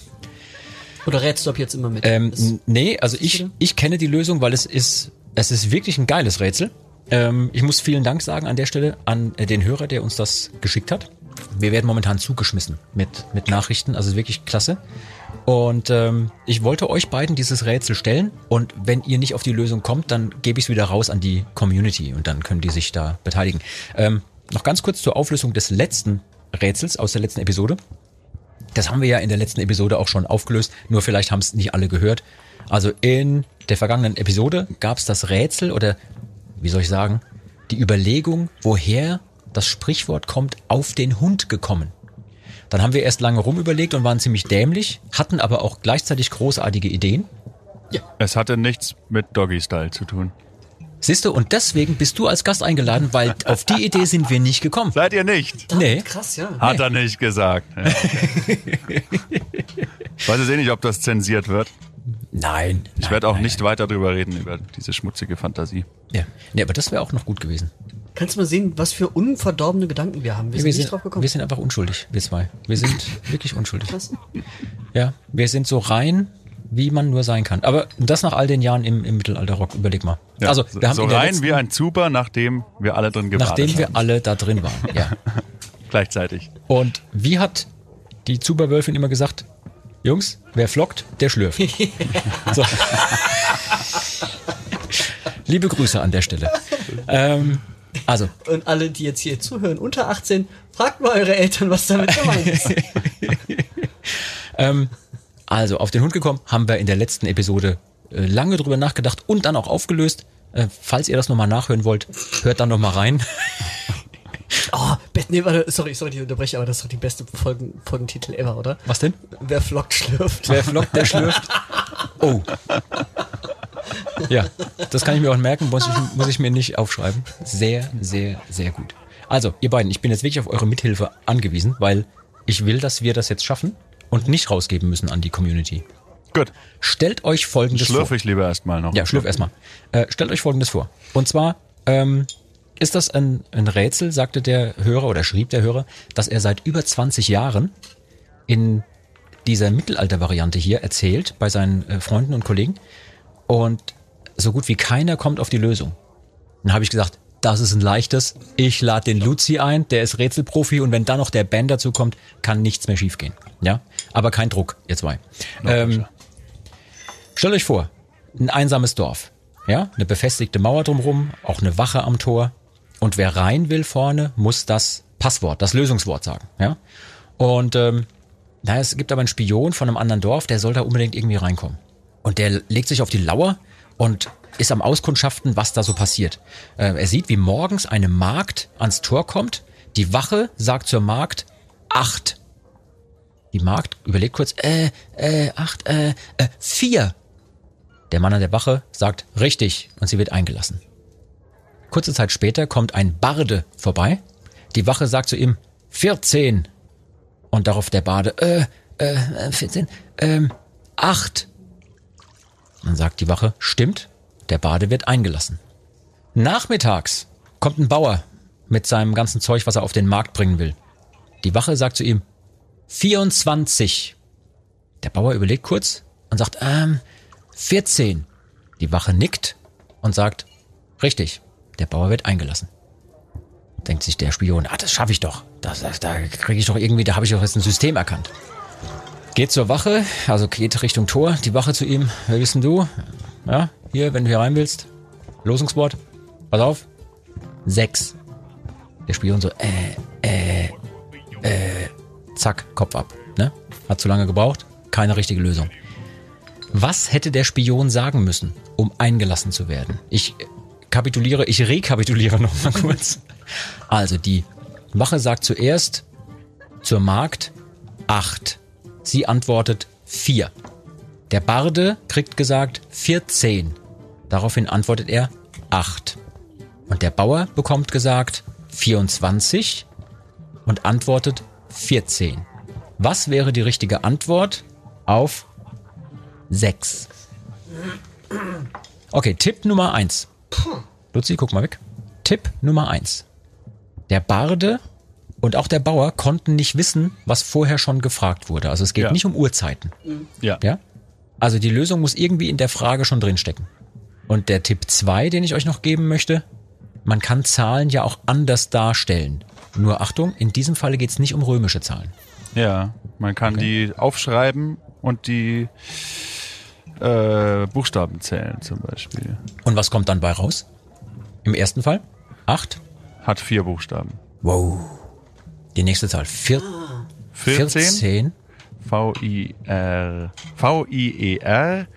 S4: Oder rätst du ab jetzt immer mit?
S2: ähm,
S4: Das-
S2: nee, also ich, ich kenne die Lösung, weil es ist, es ist wirklich ein geiles Rätsel. Ähm, ich muss vielen Dank sagen an der Stelle an äh, den Hörer, der uns das geschickt hat. Wir werden momentan zugeschmissen mit, mit Nachrichten, also wirklich klasse. Und ähm, ich wollte euch beiden dieses Rätsel stellen und wenn ihr nicht auf die Lösung kommt, dann gebe ich es wieder raus an die Community und dann können die sich da beteiligen. Ähm, noch ganz kurz zur Auflösung des letzten Rätsels aus der letzten Episode. Das haben wir ja in der letzten Episode auch schon aufgelöst, nur vielleicht haben es nicht alle gehört. Also in der vergangenen Episode gab es das Rätsel oder wie soll ich sagen, die Überlegung, woher das Sprichwort kommt, auf den Hund gekommen. Dann haben wir erst lange rumüberlegt und waren ziemlich dämlich, hatten aber auch gleichzeitig großartige Ideen.
S3: Es hatte nichts mit Doggy Style zu tun.
S2: Siehst du, und deswegen bist du als Gast eingeladen, weil auf die Idee sind wir nicht gekommen.
S3: Seid ihr nicht?
S2: Nee.
S4: Krass, ja.
S3: Hat er nicht gesagt. Ja, okay. Weiß jetzt eh nicht, ob das zensiert wird.
S2: Nein.
S3: Ich werde auch nicht weiter drüber reden, über diese schmutzige Fantasie.
S2: Ja. Nee, aber das wäre auch noch gut gewesen.
S4: Kannst du mal sehen, was für unverdorbene Gedanken wir haben? Wir sind
S2: wir,
S4: nicht
S2: sind,
S4: drauf gekommen.
S2: wir sind einfach unschuldig, wir zwei. Wir sind wirklich unschuldig.
S4: Krass.
S2: Ja, wir sind so rein, wie man nur sein kann. Aber das nach all den Jahren im, im Mittelalter-Rock, überleg mal.
S3: Ja,
S2: also,
S3: so,
S2: wir haben
S3: so rein
S2: letzten,
S3: wie ein Zuber, nachdem wir alle drin gewartet
S2: nachdem wir
S3: haben.
S2: alle da drin waren. Ja.
S3: Gleichzeitig.
S2: Und wie hat die Zuberwölfin immer gesagt, Jungs, wer flockt, der schlürft. so. Liebe Grüße an der Stelle. Ähm, also,
S4: Und alle, die jetzt hier zuhören, unter 18, fragt mal eure Eltern, was damit gemeint ist.
S2: ähm, also auf den Hund gekommen, haben wir in der letzten Episode äh, lange drüber nachgedacht und dann auch aufgelöst. Äh, falls ihr das nochmal nachhören wollt, hört dann nochmal rein.
S4: Oh, Bett, nee, warte, sorry, sorry, ich unterbreche, aber das ist doch die beste Folgen, Folgentitel ever, oder?
S2: Was denn?
S4: Wer flockt, schlürft.
S2: Wer flockt, der schlürft. Oh. Ja, das kann ich mir auch merken, muss ich, muss ich mir nicht aufschreiben. Sehr, sehr, sehr gut. Also, ihr beiden, ich bin jetzt wirklich auf eure Mithilfe angewiesen, weil ich will, dass wir das jetzt schaffen und nicht rausgeben müssen an die Community.
S3: Gut.
S2: Stellt euch folgendes vor.
S3: Schlürfe ich lieber erstmal noch.
S2: Ja, schlürf erstmal. Äh, stellt euch folgendes vor. Und zwar ähm, ist das ein, ein Rätsel, sagte der Hörer oder schrieb der Hörer, dass er seit über 20 Jahren in dieser Mittelalter-Variante hier erzählt bei seinen äh, Freunden und Kollegen. Und so gut wie keiner kommt auf die Lösung. Dann habe ich gesagt, das ist ein leichtes. Ich lade den Luzi ein, der ist Rätselprofi und wenn dann noch der Ben dazu kommt, kann nichts mehr schiefgehen. Ja, aber kein Druck, ihr zwei. Ähm, stellt euch vor, ein einsames Dorf. Ja, eine befestigte Mauer drumherum, auch eine Wache am Tor. Und wer rein will vorne, muss das Passwort, das Lösungswort sagen. Ja, und ähm, na, es gibt aber einen Spion von einem anderen Dorf, der soll da unbedingt irgendwie reinkommen. Und der legt sich auf die Lauer und ist am Auskundschaften, was da so passiert. Äh, er sieht, wie morgens eine Magd ans Tor kommt. Die Wache sagt zur Magd, acht. Die Magd überlegt kurz, äh, äh, acht, äh, äh, vier. Der Mann an der Wache sagt, richtig, und sie wird eingelassen. Kurze Zeit später kommt ein Barde vorbei. Die Wache sagt zu ihm, 14. Und darauf der Bade, äh, äh, 14, ähm, 8. Dann sagt die Wache, stimmt, der Bade wird eingelassen. Nachmittags kommt ein Bauer mit seinem ganzen Zeug, was er auf den Markt bringen will. Die Wache sagt zu ihm, 24. Der Bauer überlegt kurz und sagt, ähm, 14. Die Wache nickt und sagt, richtig, der Bauer wird eingelassen. Denkt sich der Spion, ah, das schaffe ich doch. Das, das, da kriege ich doch irgendwie, da habe ich doch jetzt ein System erkannt. Geht zur Wache, also geht Richtung Tor, die Wache zu ihm, wer bist denn du? Ja, hier, wenn du hier rein willst. Losungswort. Pass auf. Sechs. Der Spion so, äh, äh, äh, zack, Kopf ab. Ne? Hat zu lange gebraucht, keine richtige Lösung. Was hätte der Spion sagen müssen, um eingelassen zu werden? Ich kapituliere, ich rekapituliere nochmal kurz. Also die Wache sagt zuerst zur Magd acht. Sie antwortet vier. Der Barde kriegt gesagt 14. Daraufhin antwortet er 8. Und der Bauer bekommt gesagt 24 und antwortet 14. Was wäre die richtige Antwort auf 6? Okay, Tipp Nummer 1. Luzi, guck mal weg. Tipp Nummer 1. Der Barde und auch der Bauer konnten nicht wissen, was vorher schon gefragt wurde. Also es geht
S3: Ja.
S2: nicht um Uhrzeiten.
S3: Ja.
S2: Ja? Also die Lösung muss irgendwie in der Frage schon drinstecken. Und der Tipp 2, den ich euch noch geben möchte, man kann Zahlen ja auch anders darstellen. Nur Achtung, in diesem Falle geht es nicht um römische Zahlen.
S3: Ja, man kann die aufschreiben und die äh, Buchstaben zählen zum Beispiel.
S2: Und was kommt dann bei raus? Im ersten Fall? 8.
S3: Hat vier Buchstaben.
S2: Wow. Die nächste Zahl. Vier,
S3: 14,
S2: 14.
S3: V-I-R, V-I-E-R,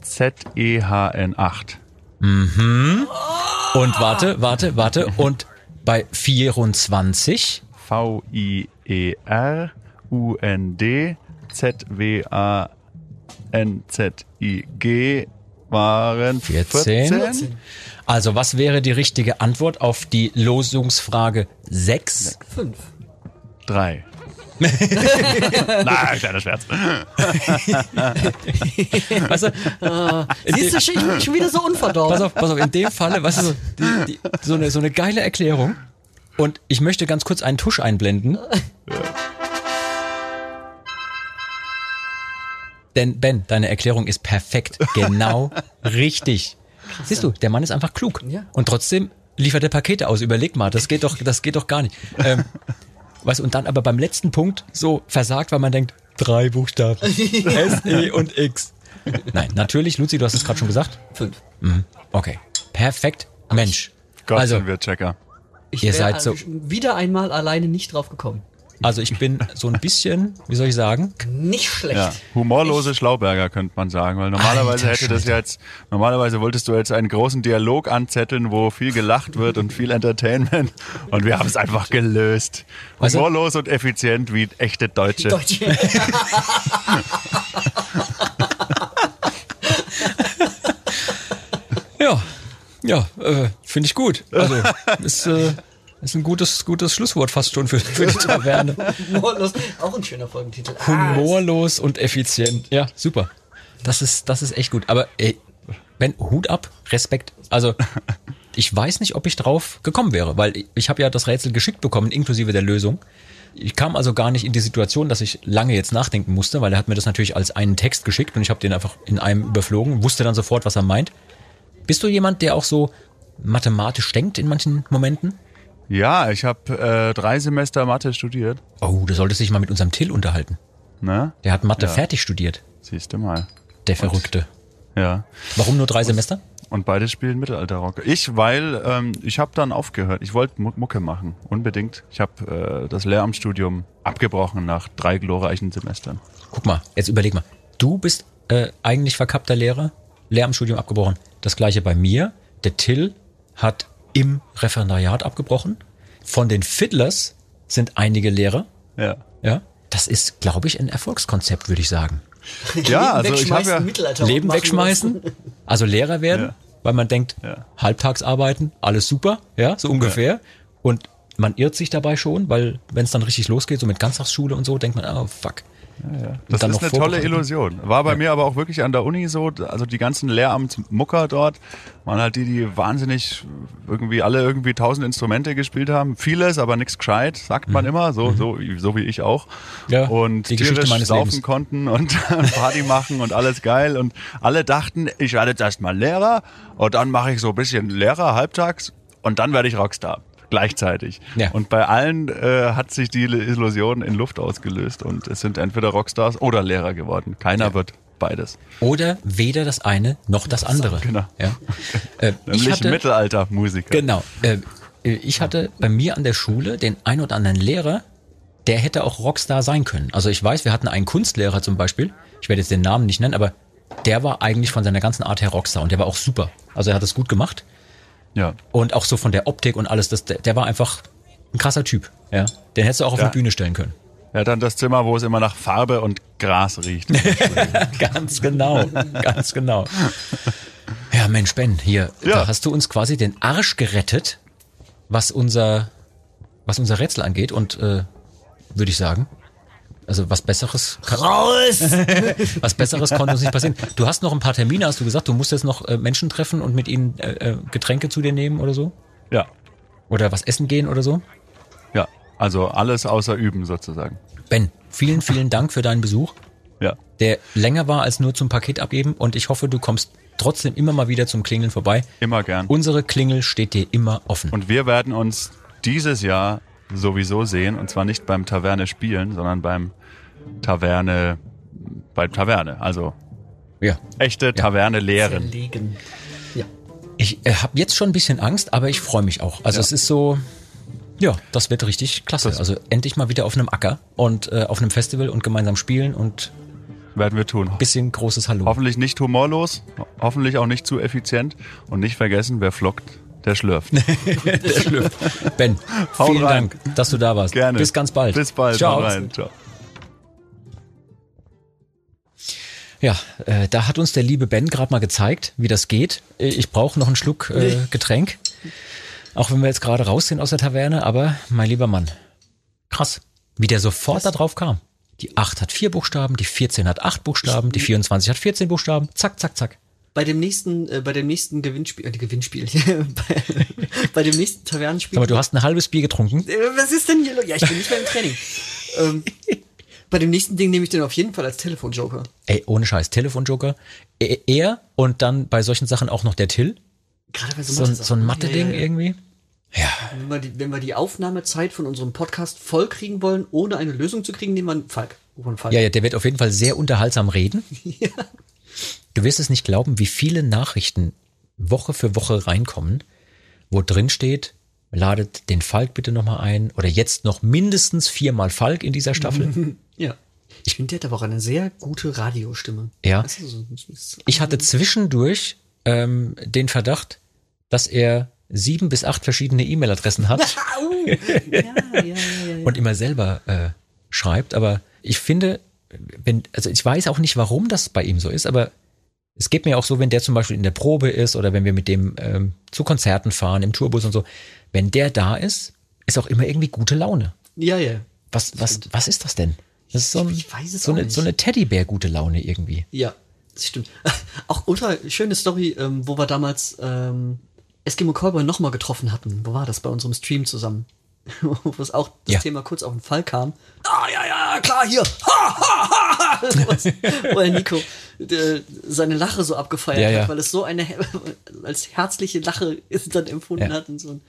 S3: Z-E-H-N 8.
S2: Und warte, warte, warte. Und bei 24.
S3: V-I-E-R, U-N-D, Z-W-A-N-Z-I-G, waren
S2: 14.
S3: 14.
S2: Also, was wäre die richtige Antwort auf die Losungsfrage 6?
S4: Fünf.
S3: Drei. Na, kleiner Scherz.
S2: Weißt du, in
S4: Siehst du, bin schon wieder so unverdorben.
S2: pass auf, pass auf, in dem Falle, weißt du, so, die, die, so, eine, so eine geile Erklärung. Und ich möchte ganz kurz einen Tusch einblenden. Denn Ben, deine Erklärung ist perfekt. Genau richtig. Siehst du, der Mann ist einfach klug.
S4: Ja.
S2: Und trotzdem liefert er Pakete aus. Überleg mal, das geht doch, das geht doch gar nicht. Ähm, weißt du, und dann aber beim letzten Punkt so versagt, weil man denkt, drei Buchstaben. S, E und X. Nein, natürlich, Luzi, du hast es gerade schon gesagt.
S4: Fünf.
S2: Okay. Perfekt. Mensch.
S3: Gott
S2: Also,
S3: sind wir Checker.
S4: Ich
S2: Ihr seid so-
S4: wieder einmal alleine nicht drauf gekommen.
S2: Also ich bin so ein bisschen, wie soll ich sagen?
S4: Nicht schlecht.
S3: Ja, humorlose Schlauberger könnte man sagen, weil normalerweise hätte das ja jetzt, normalerweise wolltest du jetzt einen großen Dialog anzetteln, wo viel gelacht wird und viel Entertainment und wir haben es einfach gelöst. Humorlos und effizient wie echte Deutsche.
S4: Deutsch.
S2: Ja, ja, äh, finde ich gut. Also ist, äh, ist ein gutes, gutes Schlusswort fast schon für, für die Taverne.
S4: Humorlos. Auch ein schöner Folgentitel. Ah,
S2: Humorlos und effizient. Ja, super. Das ist, das ist echt gut. Aber ey, Ben, Hut ab, Respekt. Also ich weiß nicht, ob ich drauf gekommen wäre, weil ich, ich habe ja das Rätsel geschickt bekommen, inklusive der Lösung. Ich kam also gar nicht in die Situation, dass ich lange jetzt nachdenken musste, weil er hat mir das natürlich als einen Text geschickt und ich habe den einfach in einem überflogen, wusste dann sofort, was er meint. Bist du jemand, der auch so mathematisch denkt in manchen Momenten?
S3: Ja, ich habe äh, drei Semester Mathe studiert.
S2: Oh, du solltest dich mal mit unserem Till unterhalten.
S3: Ne?
S2: Der hat Mathe
S3: Ja.
S2: fertig studiert.
S3: Siehst du mal.
S2: Der Verrückte.
S3: Ja.
S2: Warum nur drei Semester?
S3: Und beide spielen Mittelalterrock. Ich, weil ähm, ich habe dann aufgehört. Ich wollte Mu- Mucke machen, unbedingt. Ich habe äh, das Lehramtsstudium abgebrochen nach drei glorreichen Semestern.
S2: Guck mal, jetzt überleg mal. Du bist äh, eigentlich verkappter Lehrer, Lehramtsstudium abgebrochen. Das gleiche bei mir. Der Till hat im Referendariat abgebrochen. Von den Fiddlers sind einige Lehrer.
S3: Ja.
S2: Ja. Das ist, glaube ich, ein Erfolgskonzept, würde ich sagen.
S3: Ja, also ich habe
S4: wegschmeißen,
S3: ja.
S2: Leben wegschmeißen, also Lehrer werden,
S3: Ja.
S2: weil man denkt,
S3: Ja.
S2: halbtags arbeiten, alles super, ja, so ungefähr. Und man irrt sich dabei schon, weil wenn es dann richtig losgeht, so mit Ganztagsschule und so, denkt man, oh fuck.
S3: Das
S2: dann
S3: ist
S2: noch
S3: eine tolle. Illusion. War bei mir aber auch wirklich an der Uni so, also die ganzen Lehramtsmucker dort waren halt die, die wahnsinnig irgendwie alle irgendwie tausend Instrumente gespielt haben. Vieles, aber nichts gescheit, sagt man immer, so, so, so wie ich auch.
S2: Mhm. Ja,
S3: und
S2: die Geschichte
S3: tierisch
S2: meines
S3: saufen
S2: Lebens.
S3: konnten und Party machen und alles geil. Und alle dachten, ich werde jetzt erstmal Lehrer und dann mache ich so ein bisschen Lehrer halbtags und dann werde ich Rockstar. Gleichzeitig.
S2: Ja.
S3: Und bei allen äh, hat sich die Illusion in Luft ausgelöst und es sind entweder Rockstars oder Lehrer geworden. Keiner wird beides.
S2: Oder weder das eine noch das andere.
S3: Genau.
S2: Ja. Äh, ich hatte,
S3: Mittelaltermusiker.
S2: genau, äh, ich hatte bei mir an der Schule den ein oder anderen Lehrer, der hätte auch Rockstar sein können. Also ich weiß, wir hatten einen Kunstlehrer zum Beispiel, ich werde jetzt den Namen nicht nennen, aber der war eigentlich von seiner ganzen Art her Rockstar und der war auch super. Also er hat es gut gemacht
S3: Ja.
S2: und auch so von der Optik und alles, das, der, der war einfach ein krasser Typ. Ja. Den hättest du auch auf
S3: Ja.
S2: die Bühne stellen können.
S3: Er hat dann das Zimmer, wo es immer nach Farbe und Gras riecht.
S2: Ganz genau, ganz genau. Ja, Mensch, Ben, hier,
S3: Ja.
S2: da hast du uns quasi den Arsch gerettet, was unser, was unser Rätsel angeht und äh, würde ich sagen, also was Besseres, kann,
S4: Raus!
S2: was Besseres konnte uns nicht passieren. Du hast noch ein paar Termine, hast du gesagt, du musst jetzt noch äh, Menschen treffen und mit ihnen äh, äh, Getränke zu dir nehmen oder so?
S3: ja.
S2: Oder was essen gehen oder so?
S3: Ja. Also alles außer üben sozusagen.
S2: Ben, vielen, vielen Dank für deinen Besuch.
S3: Ja.
S2: der länger war als nur zum Paket abgeben und ich hoffe, du kommst trotzdem immer mal wieder zum Klingeln vorbei.
S3: Immer gern.
S2: Unsere Klingel steht dir immer offen.
S3: Und wir werden uns dieses Jahr sowieso sehen. Und zwar nicht beim Taverne spielen, sondern beim Taverne, bei Taverne. Also
S2: ja.
S3: echte Taverne lehren.
S4: Verlegen. Ja.
S2: Ich äh, habe jetzt schon ein bisschen Angst, aber ich freue mich auch. Also
S3: Ja.
S2: es ist so, ja, das wird richtig klasse.
S3: Das-
S2: also endlich mal wieder auf einem Acker und äh, auf einem Festival und gemeinsam spielen und
S3: Werden wir tun.
S2: bisschen großes Hallo.
S3: Hoffentlich nicht humorlos, hoffentlich auch nicht zu effizient und nicht vergessen, wer flockt, der schlürft.
S2: Der schlüpft. Ben,
S3: Haut
S2: vielen
S3: rein.
S2: Dank, dass du da warst.
S3: Gerne.
S2: Bis ganz bald.
S3: Bis bald.
S2: Ciao.
S3: Hau rein. Ciao.
S2: Ja, äh, da hat uns der liebe Ben gerade mal gezeigt, wie das geht. Äh, Ich brauche noch einen Schluck äh, Getränk. Auch wenn wir jetzt gerade raus sind aus der Taverne, aber mein lieber Mann, krass, wie der sofort da drauf kam. Die 8 hat vier Buchstaben, die 14 hat acht Buchstaben, die 24 hat 14 Buchstaben. Zack, zack, zack.
S4: Bei dem nächsten, äh, bei dem nächsten Gewinnspiel, äh, Gewinnspiel, bei, bei dem nächsten Tavernenspiel.
S2: Mal, du hast ein halbes Bier getrunken.
S4: Äh, Was ist denn hier los? Ja, ich bin nicht mehr im Training. ähm, bei dem nächsten Ding nehme ich den auf jeden Fall als Telefonjoker.
S2: Ey, ohne Scheiß, Telefonjoker. E- Er und dann bei solchen Sachen auch noch der Till.
S4: Gerade bei so,
S2: So so ein Mathe-Ding
S4: Ja, ja, ja.
S2: irgendwie. Ja,
S4: Wenn wir, die, wenn wir die Aufnahmezeit von unserem Podcast voll kriegen wollen, ohne eine Lösung zu kriegen, nehmen wir einen Falk. Einen Falk.
S2: Ja, ja, der wird auf jeden Fall sehr unterhaltsam reden. Du wirst es nicht glauben, wie viele Nachrichten Woche für Woche reinkommen, wo drin steht, ladet den Falk bitte nochmal ein oder jetzt noch mindestens viermal Falk in dieser Staffel.
S4: ja. Ich finde, der hat aber auch eine sehr gute Radiostimme.
S2: Ja.
S4: Weißt du, so, so-
S2: Ich hatte zwischendurch ähm, den Verdacht, dass er sieben bis acht verschiedene E-Mail-Adressen hat
S4: ja, ja, ja.
S2: und immer selber äh, schreibt. Aber ich finde, wenn, also ich weiß auch nicht, warum das bei ihm so ist, aber es geht mir auch so, wenn der zum Beispiel in der Probe ist oder wenn wir mit dem ähm, zu Konzerten fahren, im Tourbus und so, wenn der da ist, ist auch immer irgendwie gute Laune.
S4: ja, ja.
S2: Was, was, was ist das denn? Das ist so, ein,
S4: Ich weiß es
S2: so, eine,
S4: nicht.
S2: so eine Teddybär-gute Laune irgendwie.
S4: Ja, das stimmt. Auch ultra schöne Story, ähm, wo wir damals ähm, Eskimo Callboy nochmal getroffen hatten. Wo war das? Bei unserem Stream zusammen. wo es auch das
S2: Ja.
S4: Thema kurz auf den Fall kam. Ah, ja, ja, klar, hier. Ha, ha, ha, wo der Nico äh, seine Lache so abgefeiert
S2: Ja, ja.
S4: hat, weil es so eine als herzliche Lache ist dann empfunden hat. Und so ein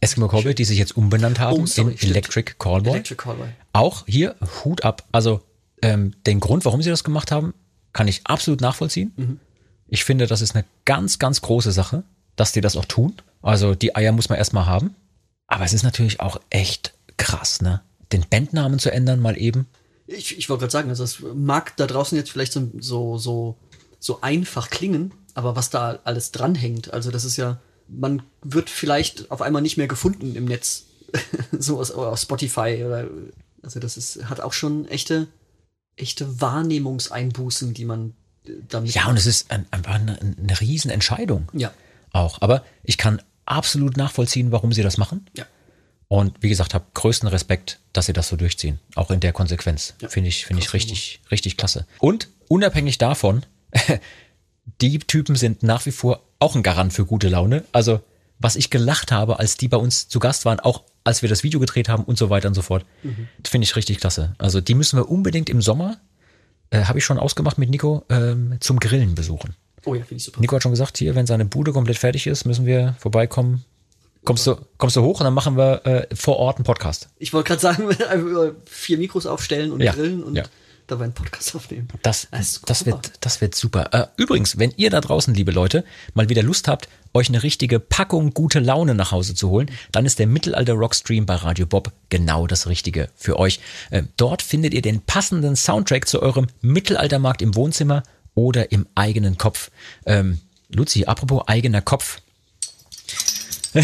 S2: Eskimo Callboy, die sich jetzt umbenannt haben
S4: Oh, sorry,
S2: in
S4: stimmt.
S2: Electric Callboy.
S4: Electric Callboy.
S2: Auch hier Hut ab. Also ähm, den Grund, warum sie das gemacht haben, kann ich absolut nachvollziehen.
S4: Mhm.
S2: Ich finde, das ist eine ganz, ganz große Sache, dass die das auch tun. Also die Eier muss man erstmal haben. Aber es ist natürlich auch echt krass, ne? Den Bandnamen zu ändern mal eben.
S4: Ich, ich wollte gerade sagen, also es mag da draußen jetzt vielleicht so, so, so, so einfach klingen, aber was da alles dranhängt, also das ist ja, man wird vielleicht auf einmal nicht mehr gefunden im Netz, sowas oder auf Spotify oder also das ist, hat auch schon echte, echte Wahrnehmungseinbußen, die man äh, damit.
S2: Ja, und es ist ein, einfach eine, eine Riesenentscheidung
S4: ja,
S2: auch. Aber ich kann absolut nachvollziehen, warum sie das machen.
S4: ja.
S2: Und wie gesagt, habe größten Respekt, dass sie das so durchziehen. Auch in der Konsequenz.
S4: Ja,
S2: Finde ich, finde ich richtig, richtig klasse. Und unabhängig davon, die Typen sind nach wie vor auch ein Garant für gute Laune. Also, was ich gelacht habe, als die bei uns zu Gast waren, auch als wir das Video gedreht haben und so weiter und so fort, das finde ich richtig klasse. Also, die müssen wir unbedingt im Sommer, äh, habe ich schon ausgemacht mit Nico, ähm, zum Grillen besuchen.
S4: Oh ja, finde ich super.
S2: Nico hat schon gesagt, hier, wenn seine Bude komplett fertig ist, müssen wir vorbeikommen. Kommst du, kommst du hoch und dann machen wir äh, vor Ort einen Podcast.
S4: Ich wollte gerade sagen, vier Mikros aufstellen und
S2: Ja,
S4: grillen und
S2: ja.
S4: dabei einen Podcast aufnehmen.
S2: Das,
S4: Das ist
S2: das, wird, das wird super. Äh, übrigens, wenn ihr da draußen, liebe Leute, mal wieder Lust habt, euch eine richtige Packung gute Laune nach Hause zu holen, dann ist der Mittelalter Rockstream bei Radio Bob genau das Richtige für euch. Äh, dort findet ihr den passenden Soundtrack zu eurem Mittelaltermarkt im Wohnzimmer oder im eigenen Kopf. Ähm, Luzi, apropos eigener Kopf.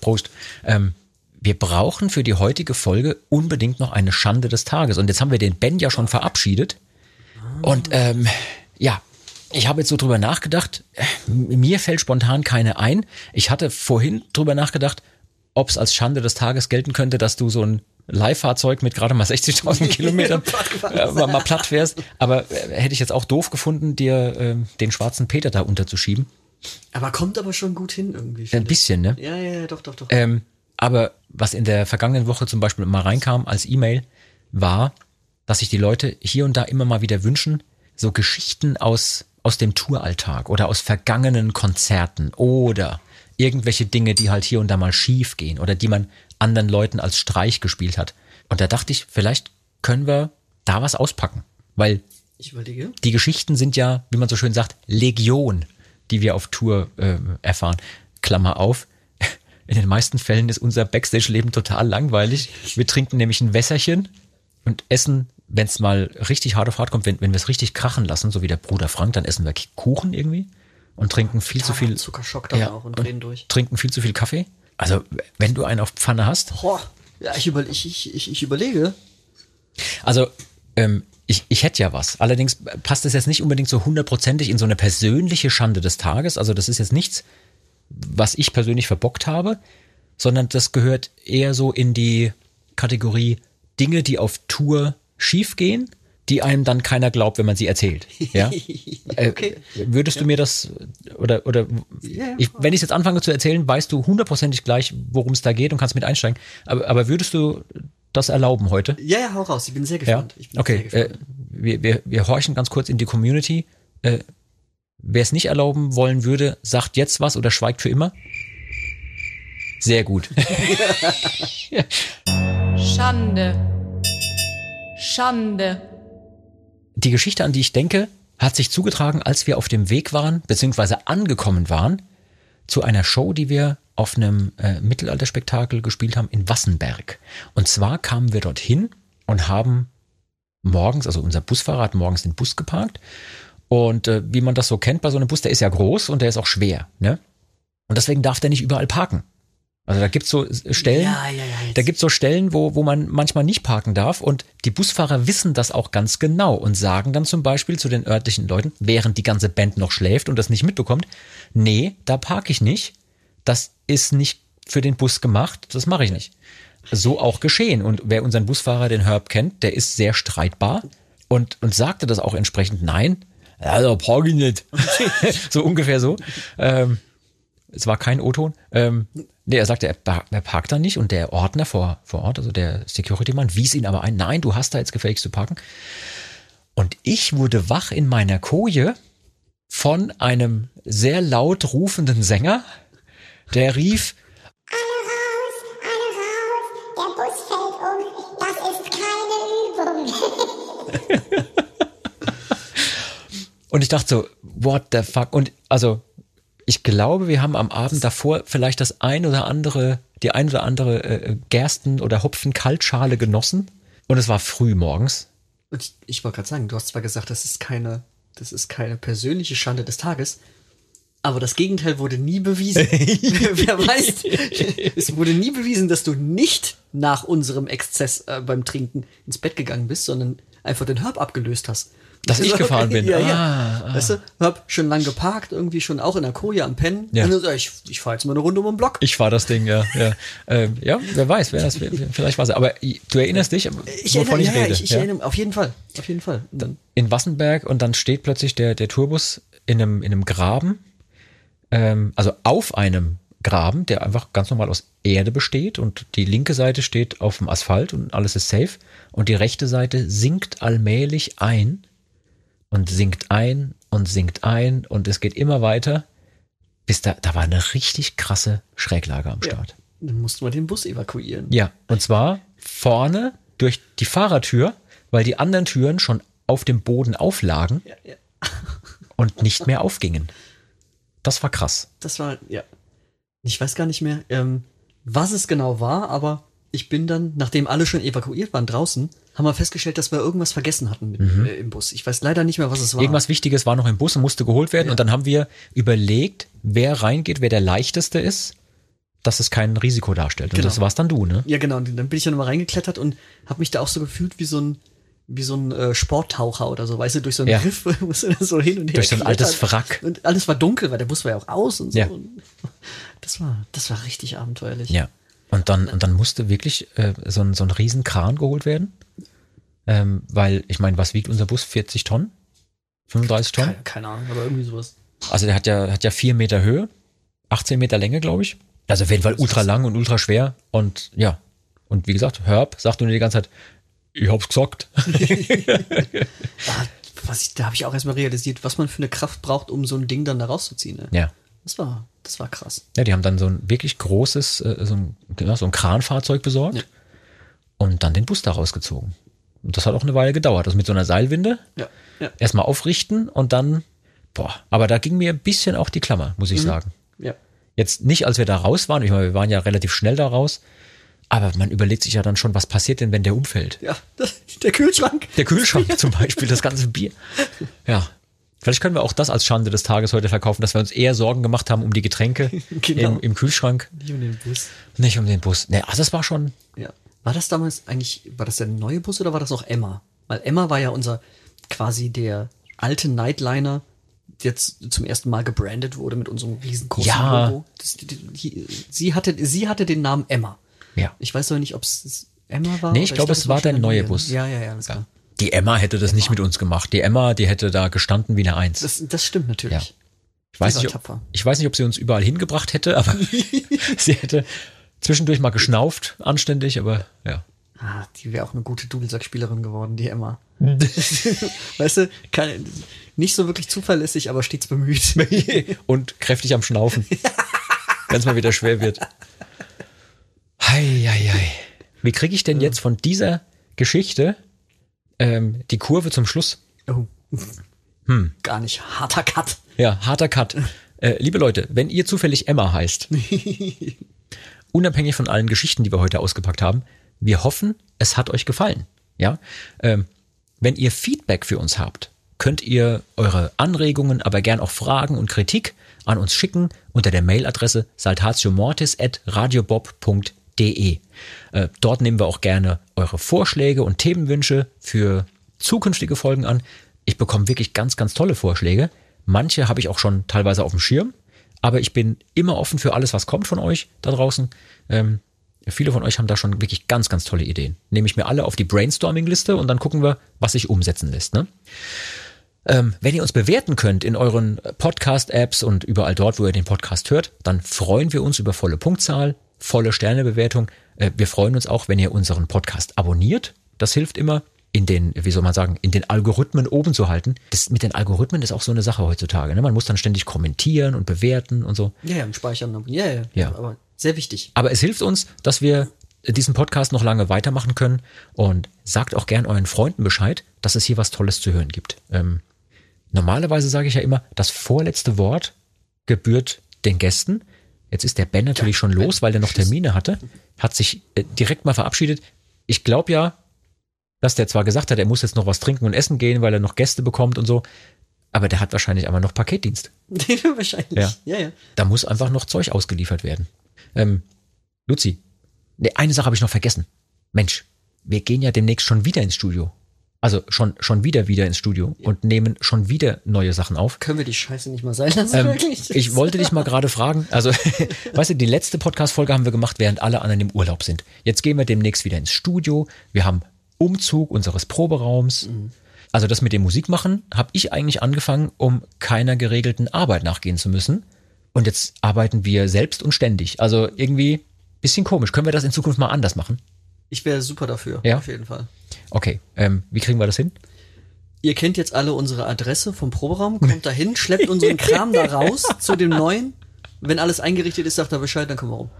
S2: Prost. Ähm, wir brauchen für die heutige Folge unbedingt noch eine Schande des Tages. Und jetzt haben wir den Ben ja schon verabschiedet. Und ähm, ja, ich habe jetzt so drüber nachgedacht. Mir fällt spontan keine ein. Ich hatte vorhin drüber nachgedacht, ob es als Schande des Tages gelten könnte, dass du so ein Leihfahrzeug mit gerade mal 60.000 Kilometern äh, mal, platt fährst. Aber äh, hätte ich jetzt auch doof gefunden, dir ähm, den schwarzen Peter da unterzuschieben.
S4: Aber kommt aber schon gut hin irgendwie.
S2: Ein bisschen, ne?
S4: Ja, ja, ja, doch, doch, doch.
S2: Ähm, aber was in der vergangenen Woche zum Beispiel mal reinkam als E-Mail, war, dass sich die Leute hier und da immer mal wieder wünschen, so Geschichten aus, aus dem Touralltag oder aus vergangenen Konzerten oder irgendwelche Dinge, die halt hier und da mal schief gehen oder die man anderen Leuten als Streich gespielt hat. Und da dachte ich, vielleicht können wir da was auspacken. Weil die Geschichten sind ja, wie man so schön sagt, Legion, die wir auf Tour äh, erfahren. Klammer auf. In den meisten Fällen ist unser Backstage-Leben total langweilig. Wir trinken nämlich ein Wässerchen und essen, wenn es mal richtig hart auf hart kommt, wenn, wenn wir es richtig krachen lassen, so wie der Bruder Frank, dann essen wir Kuchen irgendwie und trinken viel zu viel
S4: Zuckerschock dann auch und drehen durch.
S2: trinken viel zu viel Kaffee. Also wenn du einen auf Pfanne hast,
S4: Boah. Ja, ich, über, ich, ich, ich, ich überlege.
S2: Also, ähm, ich, ich hätte ja was. Allerdings passt es jetzt nicht unbedingt so hundertprozentig in so eine persönliche Schande des Tages. Also das ist jetzt nichts, was ich persönlich verbockt habe, sondern das gehört eher so in die Kategorie Dinge, die auf Tour schiefgehen, die einem dann keiner glaubt, wenn man sie erzählt. Ja? Äh,
S4: Okay.
S2: Würdest du mir das oder oder
S4: Ja,
S2: ich, wenn ich jetzt anfange zu erzählen, weißt du hundertprozentig gleich, worum es da geht und kannst mit einsteigen. Aber, aber würdest du das erlauben heute?
S4: Ja, ja, hau raus. Ich bin sehr
S2: Ja.
S4: gespannt. Ich bin
S2: Okay.
S4: sehr
S2: Äh,
S4: gespannt.
S2: wir, wir, wir horchen ganz kurz in die Community. Äh, wer es nicht erlauben wollen würde, sagt jetzt was oder schweigt für immer. Sehr gut.
S6: Schande. Schande.
S2: Die Geschichte, an die ich denke, hat sich zugetragen, als wir auf dem Weg waren, beziehungsweise angekommen waren, zu einer Show, die wir auf einem äh, Mittelalterspektakel gespielt haben in Wassenberg. Und zwar kamen wir dorthin und haben morgens, also unser Busfahrer hat morgens den Bus geparkt. Und äh, wie man das so kennt bei so einem Bus, der ist ja groß und der ist auch schwer. Ne? Und deswegen darf der nicht überall parken. Also da gibt's so Stellen,
S4: Ja, ja, ja,
S2: da gibt's so Stellen, wo, wo man manchmal nicht parken darf und die Busfahrer wissen das auch ganz genau und sagen dann zum Beispiel zu den örtlichen Leuten, während die ganze Band noch schläft und das nicht mitbekommt, nee, da parke ich nicht, das ist nicht für den Bus gemacht, das mache ich nicht. So auch geschehen und wer unseren Busfahrer, den Herb kennt, der ist sehr streitbar und, und sagte das auch entsprechend, nein, da parke ich nicht. so ungefähr so. Ähm, es war kein O-Ton. Ähm, nee, er sagte, er, pa- er parkt da nicht und der Ordner vor, vor Ort, also der Security-Mann, wies ihn aber ein, nein, du hast da jetzt gefälligst zu parken. Und ich wurde wach in meiner Koje von einem sehr laut rufenden Sänger, der rief,
S7: Der Bus fällt um. Das ist keine Übung.
S2: Und ich dachte so, what the fuck? Und also, ich glaube, wir haben am Abend davor vielleicht das ein oder andere, die ein oder andere äh, Gersten- oder Hopfen-Kaltschale genossen. Und es war früh morgens.
S4: Und ich, ich wollte gerade sagen, du hast zwar gesagt, das ist keine, das ist keine persönliche Schande des Tages, aber das Gegenteil wurde nie bewiesen. Wer weiß, es wurde nie bewiesen, dass du nicht nach unserem Exzess äh, beim Trinken ins Bett gegangen bist, sondern einfach den Herb abgelöst hast.
S2: Dass ich gefahren bin.
S4: Ja, ja.
S2: Ah,
S4: Weißt du, Herb schon lang geparkt, irgendwie schon auch in der Koje am Pennen.
S2: Ja.
S4: Und dann sag ich, ich fahre jetzt mal eine Runde um den Block.
S2: Ich war das Ding, ja. Ja, ähm, ja wer weiß, wer das, vielleicht war es. Aber du erinnerst dich,
S4: Ich
S2: wovon
S4: erinnere,
S2: ich
S4: ja, ja,
S2: rede.
S4: ich, ich
S2: ja?
S4: erinnere, auf jeden Fall, auf jeden Fall. Dann,
S2: in Wassenberg und dann steht plötzlich der, der Tourbus in einem, in einem Graben, ähm, also auf einem Graben, der einfach ganz normal aus Erde besteht und die linke Seite steht auf dem Asphalt und alles ist safe und die rechte Seite sinkt allmählich ein und sinkt ein und sinkt ein und es geht immer weiter, bis da, da war eine richtig krasse Schräglage am Start.
S4: dann mussten wir den Bus evakuieren.
S2: Ja, und zwar vorne durch die Fahrertür, weil die anderen Türen schon auf dem Boden auflagen und nicht mehr aufgingen. Das war krass.
S4: Das war, ja. Ich weiß gar nicht mehr, ähm, was es genau war, aber ich bin dann, nachdem alle schon evakuiert waren draußen, haben wir festgestellt, dass wir irgendwas vergessen hatten mit, äh, im Bus. Ich weiß leider nicht mehr, was es war.
S2: Mhm. Irgendwas Wichtiges war noch im Bus und musste geholt werden. Und dann haben wir überlegt, wer reingeht, wer der leichteste ist, dass es kein Risiko darstellt. Und
S4: Genau.
S2: das warst dann du, ne?
S4: Ja, genau. Und dann bin ich dann mal reingeklettert und habe mich da auch so gefühlt wie so ein, wie so ein äh, Sporttaucher oder so, weißt du, durch so einen
S2: Ja.
S4: Riff musst du so hin und her.
S2: Durch so ein altes Wrack.
S4: Und alles war dunkel, weil der Bus war ja auch aus und so.
S2: Ja.
S4: Und das war, das war richtig abenteuerlich.
S2: Ja. Und dann, und dann musste wirklich äh, so, ein, so ein Riesenkran geholt werden. Ähm, weil, ich meine, was wiegt unser Bus? 40 Tonnen? 35 Tonnen?
S4: Keine, keine Ahnung, aber irgendwie sowas.
S2: Also der hat ja, hat ja vier Meter Höhe, 18 Meter Länge, glaube ich. Also auf jeden Fall ultra lang und ultra schwer. Und ja. Und wie gesagt, Herb sagt nur die ganze Zeit, ich hab's gesagt.
S4: Ah, was ich, da habe ich auch erstmal realisiert, was man für eine Kraft braucht, um so ein Ding dann da rauszuziehen. Ne?
S2: ja.
S4: Das war, das war krass.
S2: Ja, die haben dann so ein wirklich großes, äh, so ein, ja, so ein Kranfahrzeug besorgt
S4: Ja.
S2: und dann den Bus da rausgezogen. Und das hat auch eine Weile gedauert. Also mit so einer Seilwinde
S4: Ja, ja,
S2: erstmal aufrichten und dann, boah, aber da ging mir ein bisschen auch die Klammer, muss ich sagen.
S4: ja.
S2: Jetzt nicht, als wir da raus waren, ich meine, wir waren ja relativ schnell da raus, aber man überlegt sich ja dann schon, was passiert denn, wenn der umfällt?
S4: Ja, das, der Kühlschrank.
S2: Der Kühlschrank zum Beispiel, das ganze Bier. Ja. Vielleicht können wir auch das als Schande des Tages heute verkaufen, dass wir uns eher Sorgen gemacht haben um die Getränke
S4: Genau.
S2: im, im Kühlschrank,
S4: Nicht um den Bus.
S2: nicht um den Bus. Ne, also das war schon,
S4: Ja. War das damals eigentlich, war das der neue Bus oder war das noch Emma? Weil Emma war ja unser quasi der alte Nightliner, der jetzt zum ersten Mal gebrandet wurde mit unserem riesengroßen
S2: Ja.
S4: Logo. Das, die, sie, hatte, sie hatte den Namen Emma.
S2: Ja.
S4: Ich weiß noch nicht, ob es Emma war.
S2: Nee, ich glaube,
S4: glaub,
S2: es war der neue
S4: ne?
S2: Bus.
S4: Ja, ja, ja, alles klar.
S2: Die Emma hätte das nicht mit uns gemacht. Die Emma, die hätte da gestanden wie eine Eins.
S4: Das, das stimmt natürlich.
S2: Ja. Ich weiß, nicht, ob, ich weiß nicht, ob sie uns überall hingebracht hätte, aber sie hätte zwischendurch mal geschnauft, anständig, aber ja.
S4: Ah, die wäre auch eine gute Dudelsackspielerin geworden, die Emma. weißt du, kann, nicht so wirklich zuverlässig, aber stets bemüht.
S2: Und kräftig am Schnaufen. Wenn es mal wieder schwer wird. Hei, hei, hei. Wie kriege ich denn jetzt von dieser Geschichte ähm, die Kurve zum Schluss?
S4: Oh. Gar nicht. Harter Cut.
S2: Ja, harter Cut. Äh, liebe Leute, wenn ihr zufällig Emma heißt, unabhängig von allen Geschichten, die wir heute ausgepackt haben, wir hoffen, es hat euch gefallen. Ja, ähm, wenn ihr Feedback für uns habt, könnt ihr eure Anregungen, aber gern auch Fragen und Kritik an uns schicken unter der Mailadresse saltatiomortis@radiobob.de. Äh, dort nehmen wir auch gerne eure Vorschläge und Themenwünsche für zukünftige Folgen an. Ich bekomme wirklich ganz, ganz tolle Vorschläge. Manche habe ich auch schon teilweise auf dem Schirm, aber ich bin immer offen für alles, was kommt von euch da draußen. Ähm, viele von euch haben da schon wirklich ganz, ganz tolle Ideen. Nehme ich mir alle auf die Brainstorming-Liste und dann gucken wir, was sich umsetzen lässt. Ne? Ähm, wenn ihr uns bewerten könnt in euren Podcast-Apps und überall dort, wo ihr den Podcast hört, dann freuen wir uns über volle Punktzahl, volle Sternebewertung. Äh, wir freuen uns auch, wenn ihr unseren Podcast abonniert. Das hilft immer, in den, wie soll man sagen, in den Algorithmen oben zu halten. Das mit den Algorithmen ist auch so eine Sache heutzutage. Ne? Man muss dann ständig kommentieren und bewerten und so.
S4: Ja, ja, und speichern. Ja, ja,
S2: Ja.
S4: Aber sehr wichtig.
S2: Aber es hilft uns, dass wir diesen Podcast noch lange weitermachen können und sagt auch gern euren Freunden Bescheid, dass es hier was Tolles zu hören gibt. Ähm, normalerweise sage ich ja immer, das vorletzte Wort gebührt den Gästen. Jetzt ist der Ben natürlich schon los, weil der noch Termine hatte, hat sich äh, direkt mal verabschiedet. Ich glaube ja, dass der zwar gesagt hat, er muss jetzt noch was trinken und essen gehen, weil er noch Gäste bekommt und so, aber der hat wahrscheinlich einmal noch Paketdienst.
S4: Wahrscheinlich.
S2: Ja.
S4: ja, ja.
S2: Da muss einfach noch Zeug ausgeliefert werden. Ähm, Luzi, ne, eine Sache habe ich noch vergessen. Mensch, wir gehen ja demnächst schon wieder ins Studio. Also schon, schon wieder wieder ins Studio und nehmen schon wieder neue Sachen auf.
S4: Können wir die Scheiße nicht mal sein lassen,
S2: Ähm,
S4: wirklich?
S2: ich wollte dich mal gerade fragen, also, weißt du, die letzte Podcast-Folge haben wir gemacht, während alle anderen im Urlaub sind. Jetzt gehen wir demnächst wieder ins Studio. Wir haben Umzug unseres Proberaums. Also das mit dem Musikmachen habe ich eigentlich angefangen, um keiner geregelten Arbeit nachgehen zu müssen. Und jetzt arbeiten wir selbst und ständig. Also irgendwie bisschen komisch. Können wir das in Zukunft mal anders machen?
S4: Ich wäre super dafür,
S2: Ja?
S4: auf jeden Fall.
S2: Okay, ähm, wie kriegen wir das hin?
S4: Ihr kennt jetzt alle unsere Adresse vom Proberaum, kommt da hin, schleppt unseren Kram da raus zu dem neuen. Wenn alles eingerichtet ist, sagt er Bescheid, dann kommen wir rum.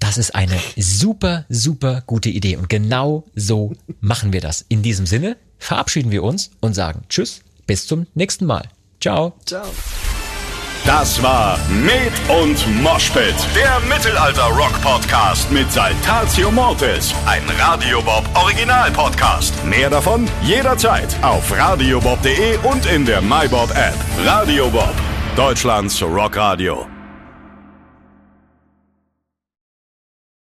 S2: Das ist eine super, super gute Idee. Und genau so machen wir das. In diesem Sinne verabschieden wir uns und sagen Tschüss, bis zum nächsten Mal. Ciao.
S4: Ciao.
S1: Das war Med und Moshpit, der Mittelalter-Rock-Podcast mit Saltatio Mortis, ein Radiobob Original-Podcast. Mehr davon jederzeit auf radiobob.de und in der MyBob-App. Radio Bob, Deutschlands Rockradio.